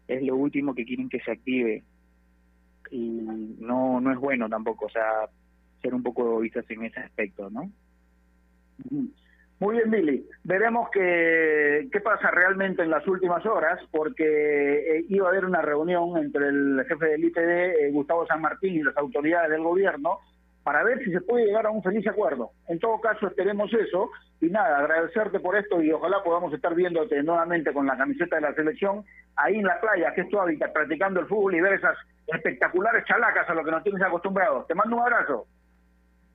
es lo último que quieren que se active y no no es bueno tampoco, o sea, ser un poco egoístas en ese aspecto, ¿no? Muy bien, Billy. Veremos qué, qué pasa realmente en las últimas horas, porque eh, iba a haber una reunión entre el jefe del IPD, eh, Gustavo San Martín, y las autoridades del gobierno para ver si se puede llegar a un feliz acuerdo. En todo caso, esperemos eso. Y nada, agradecerte por esto y ojalá podamos estar viéndote nuevamente con la camiseta de la selección ahí en la playa, que es tu hábitat, practicando el fútbol y ver esas espectaculares chalacas a lo que nos tienes acostumbrados. Te mando un abrazo.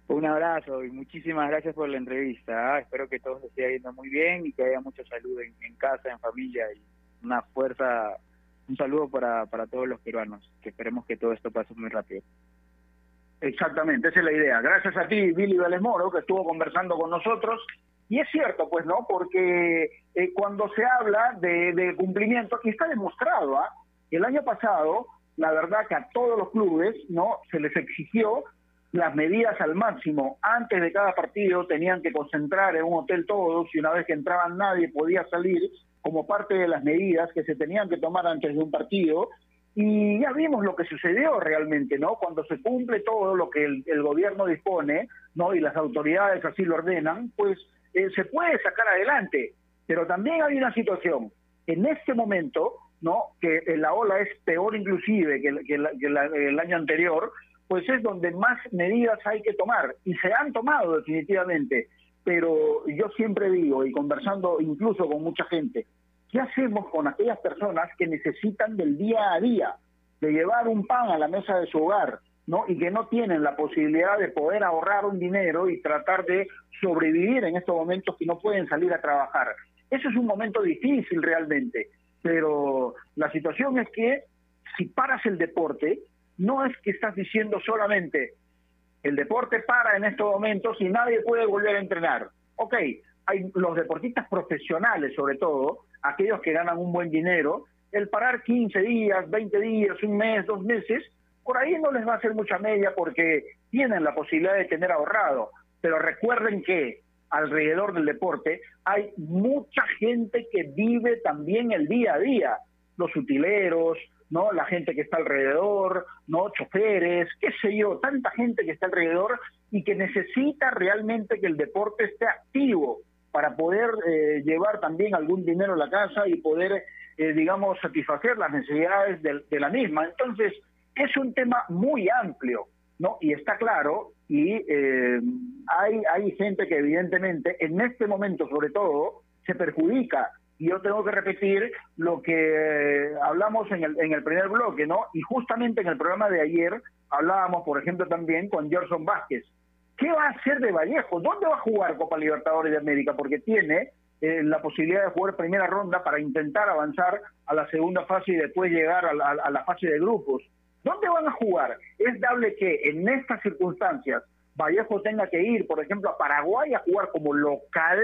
Un abrazo y muchísimas gracias por la entrevista. ¿ah? Espero que todo se esté yendo muy bien y que haya mucha salud en, en casa, en familia y una fuerza, un saludo para, para todos los peruanos, que esperemos que todo esto pase muy rápido. Exactamente, esa es la idea. Gracias a ti, Billy Vélez que estuvo conversando con nosotros. Y es cierto, pues, ¿no? Porque eh, cuando se habla de, de cumplimiento, y está demostrado, ¿ah? El año pasado, la verdad que a todos los clubes, ¿no? Se les exigió las medidas al máximo. Antes de cada partido tenían que concentrar en un hotel todos y una vez que entraban nadie podía salir como parte de las medidas que se tenían que tomar antes de un partido Y ya vimos lo que sucedió realmente, ¿no? Cuando se cumple todo lo que el, gobierno dispone, ¿no? Y las autoridades así lo ordenan, pues eh, se puede sacar adelante. Pero también hay una situación. En este momento, ¿no? Que la ola es peor inclusive que, el año anterior, pues es donde más medidas hay que tomar. Y se han tomado definitivamente. Pero yo siempre digo, y conversando incluso con mucha gente, ¿Qué hacemos con aquellas personas que necesitan del día a día, de llevar un pan a la mesa de su hogar, ¿no? Y que no tienen la posibilidad de poder ahorrar un dinero y tratar de sobrevivir en estos momentos que no pueden salir a trabajar. Eso es un momento difícil realmente, pero la situación es que si paras el deporte, no es que estás diciendo solamente el deporte para en estos momentos y nadie puede volver a entrenar. Ok, hay los deportistas profesionales sobre todo, aquellos que ganan un buen dinero, el parar 15 días, 20 días, un mes, dos meses, por ahí no les va a hacer mucha media porque tienen la posibilidad de tener ahorrado. Pero recuerden que alrededor del deporte hay mucha gente que vive también el día a día, los utileros, ¿no? La gente que está alrededor, ¿no? Choferes, qué sé yo, tanta gente que está alrededor y que necesita realmente que el deporte esté activo para poder eh, llevar también algún dinero a la casa y poder, eh, digamos, satisfacer las necesidades de, la misma. Entonces, es un tema muy amplio, ¿no? Y está claro, y eh, hay, hay gente que evidentemente, en este momento sobre todo, se perjudica. Y yo tengo que repetir lo que hablamos en el, en el primer bloque, ¿no? Y justamente en el programa de ayer hablábamos, por ejemplo, también con Gerson Vázquez, ¿Qué va a hacer de Vallejo? ¿Dónde va a jugar Copa Libertadores de América? Porque tiene eh, la posibilidad de jugar primera ronda para intentar avanzar a la segunda fase y después llegar a la, fase de grupos. ¿Dónde van a jugar? Es dable que en estas circunstancias Vallejo tenga que ir, por ejemplo, a Paraguay a jugar como local.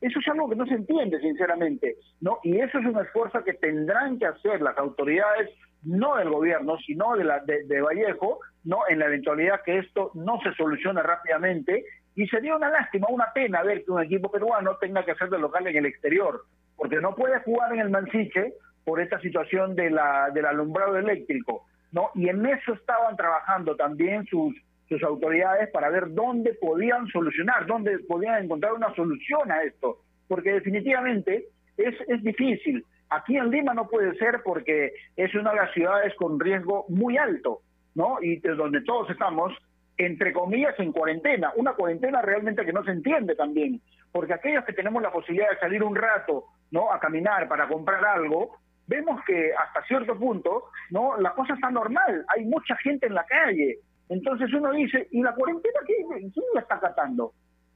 Eso es algo que no se entiende, sinceramente, ¿no? Y eso es un esfuerzo que tendrán que hacer las autoridades, no del gobierno, sino de, la, de Vallejo, no en la eventualidad que esto no se solucione rápidamente y sería una lástima, una pena ver que un equipo peruano tenga que hacer de local en el exterior, porque no puede jugar en el Mansiche por esta situación de la, del alumbrado eléctrico, ¿no? Y en eso estaban trabajando también sus, sus autoridades para ver dónde podían solucionar, dónde podían encontrar una solución a esto, porque definitivamente es, es difícil. Aquí en Lima no puede ser porque es una de las ciudades con riesgo muy alto. ¿no? Y de donde todos estamos, entre comillas, en cuarentena. Una cuarentena realmente que no se entiende también, porque aquellos que tenemos la posibilidad de salir un rato, ¿no? A caminar para comprar algo, vemos que hasta cierto punto, ¿no? La cosa está normal, hay mucha gente en la calle. Entonces uno dice, ¿y la cuarentena quién, quién la está acatando?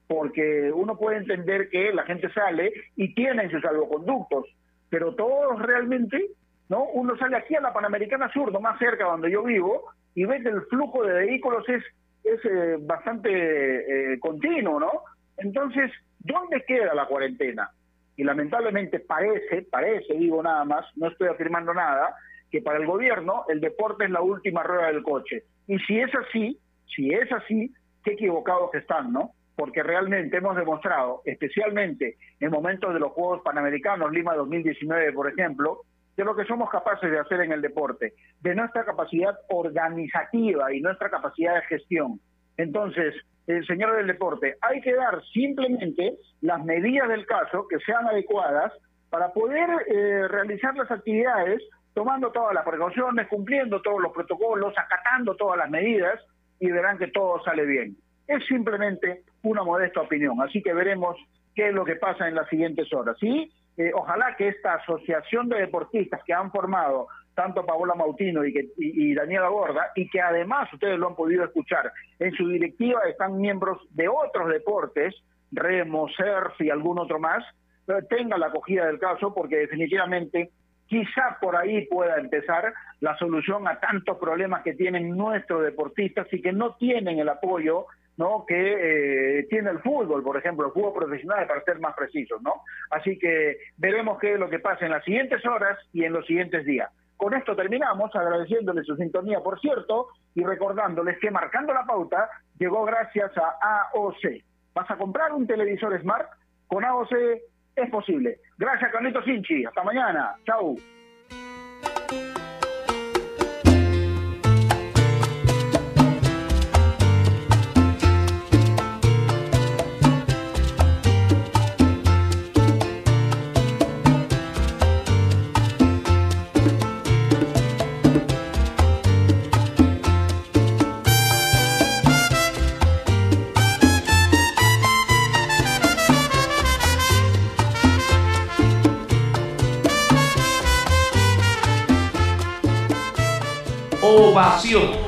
Porque uno puede entender que la gente sale y tiene sus salvoconductos, pero todos realmente, ¿no? Uno sale aquí a la Panamericana Sur, no más cerca donde yo vivo, y ves que el flujo de vehículos es, es eh, bastante eh, continuo, ¿no? Entonces, ¿dónde queda la cuarentena? Y lamentablemente parece, parece, digo nada más, no estoy afirmando nada, que para el gobierno el deporte es la última rueda del coche. Y si es así, si es así, qué equivocados están, ¿no? Porque realmente hemos demostrado, especialmente en momentos de los Juegos Panamericanos, Lima 2019, por ejemplo, de lo que somos capaces de hacer en el deporte, de nuestra capacidad organizativa y nuestra capacidad de gestión. Entonces, el señor del deporte, hay que dar simplemente las medidas del caso que sean adecuadas para poder eh, realizar las actividades tomando todas las precauciones, cumpliendo todos los protocolos, acatando todas las medidas y verán que todo sale bien. Es simplemente una modesta opinión, así que veremos qué es lo que pasa en las siguientes horas. ¿sí? Eh, ojalá que esta asociación de deportistas que han formado tanto Paola Mautino y, que, y, Daniela Gorda, y que además ustedes lo han podido escuchar, en su directiva están miembros de otros deportes, remo, surf y algún otro más, tenga la acogida del caso porque definitivamente quizá por ahí pueda empezar la solución a tantos problemas que tienen nuestros deportistas y que no tienen el apoyo ¿no? que eh, tiene el fútbol, por ejemplo, el fútbol profesional, para ser más precisos. ¿no? Así que veremos qué es lo que pasa en las siguientes horas y en los siguientes días. Con esto terminamos, agradeciéndoles su sintonía, por cierto, y recordándoles que Marcando la Pauta llegó gracias a AOC. ¿Vas a comprar un televisor Smart? Con AOC es posible. Gracias, Carlito Sinchi. Hasta mañana. Chau. Ovación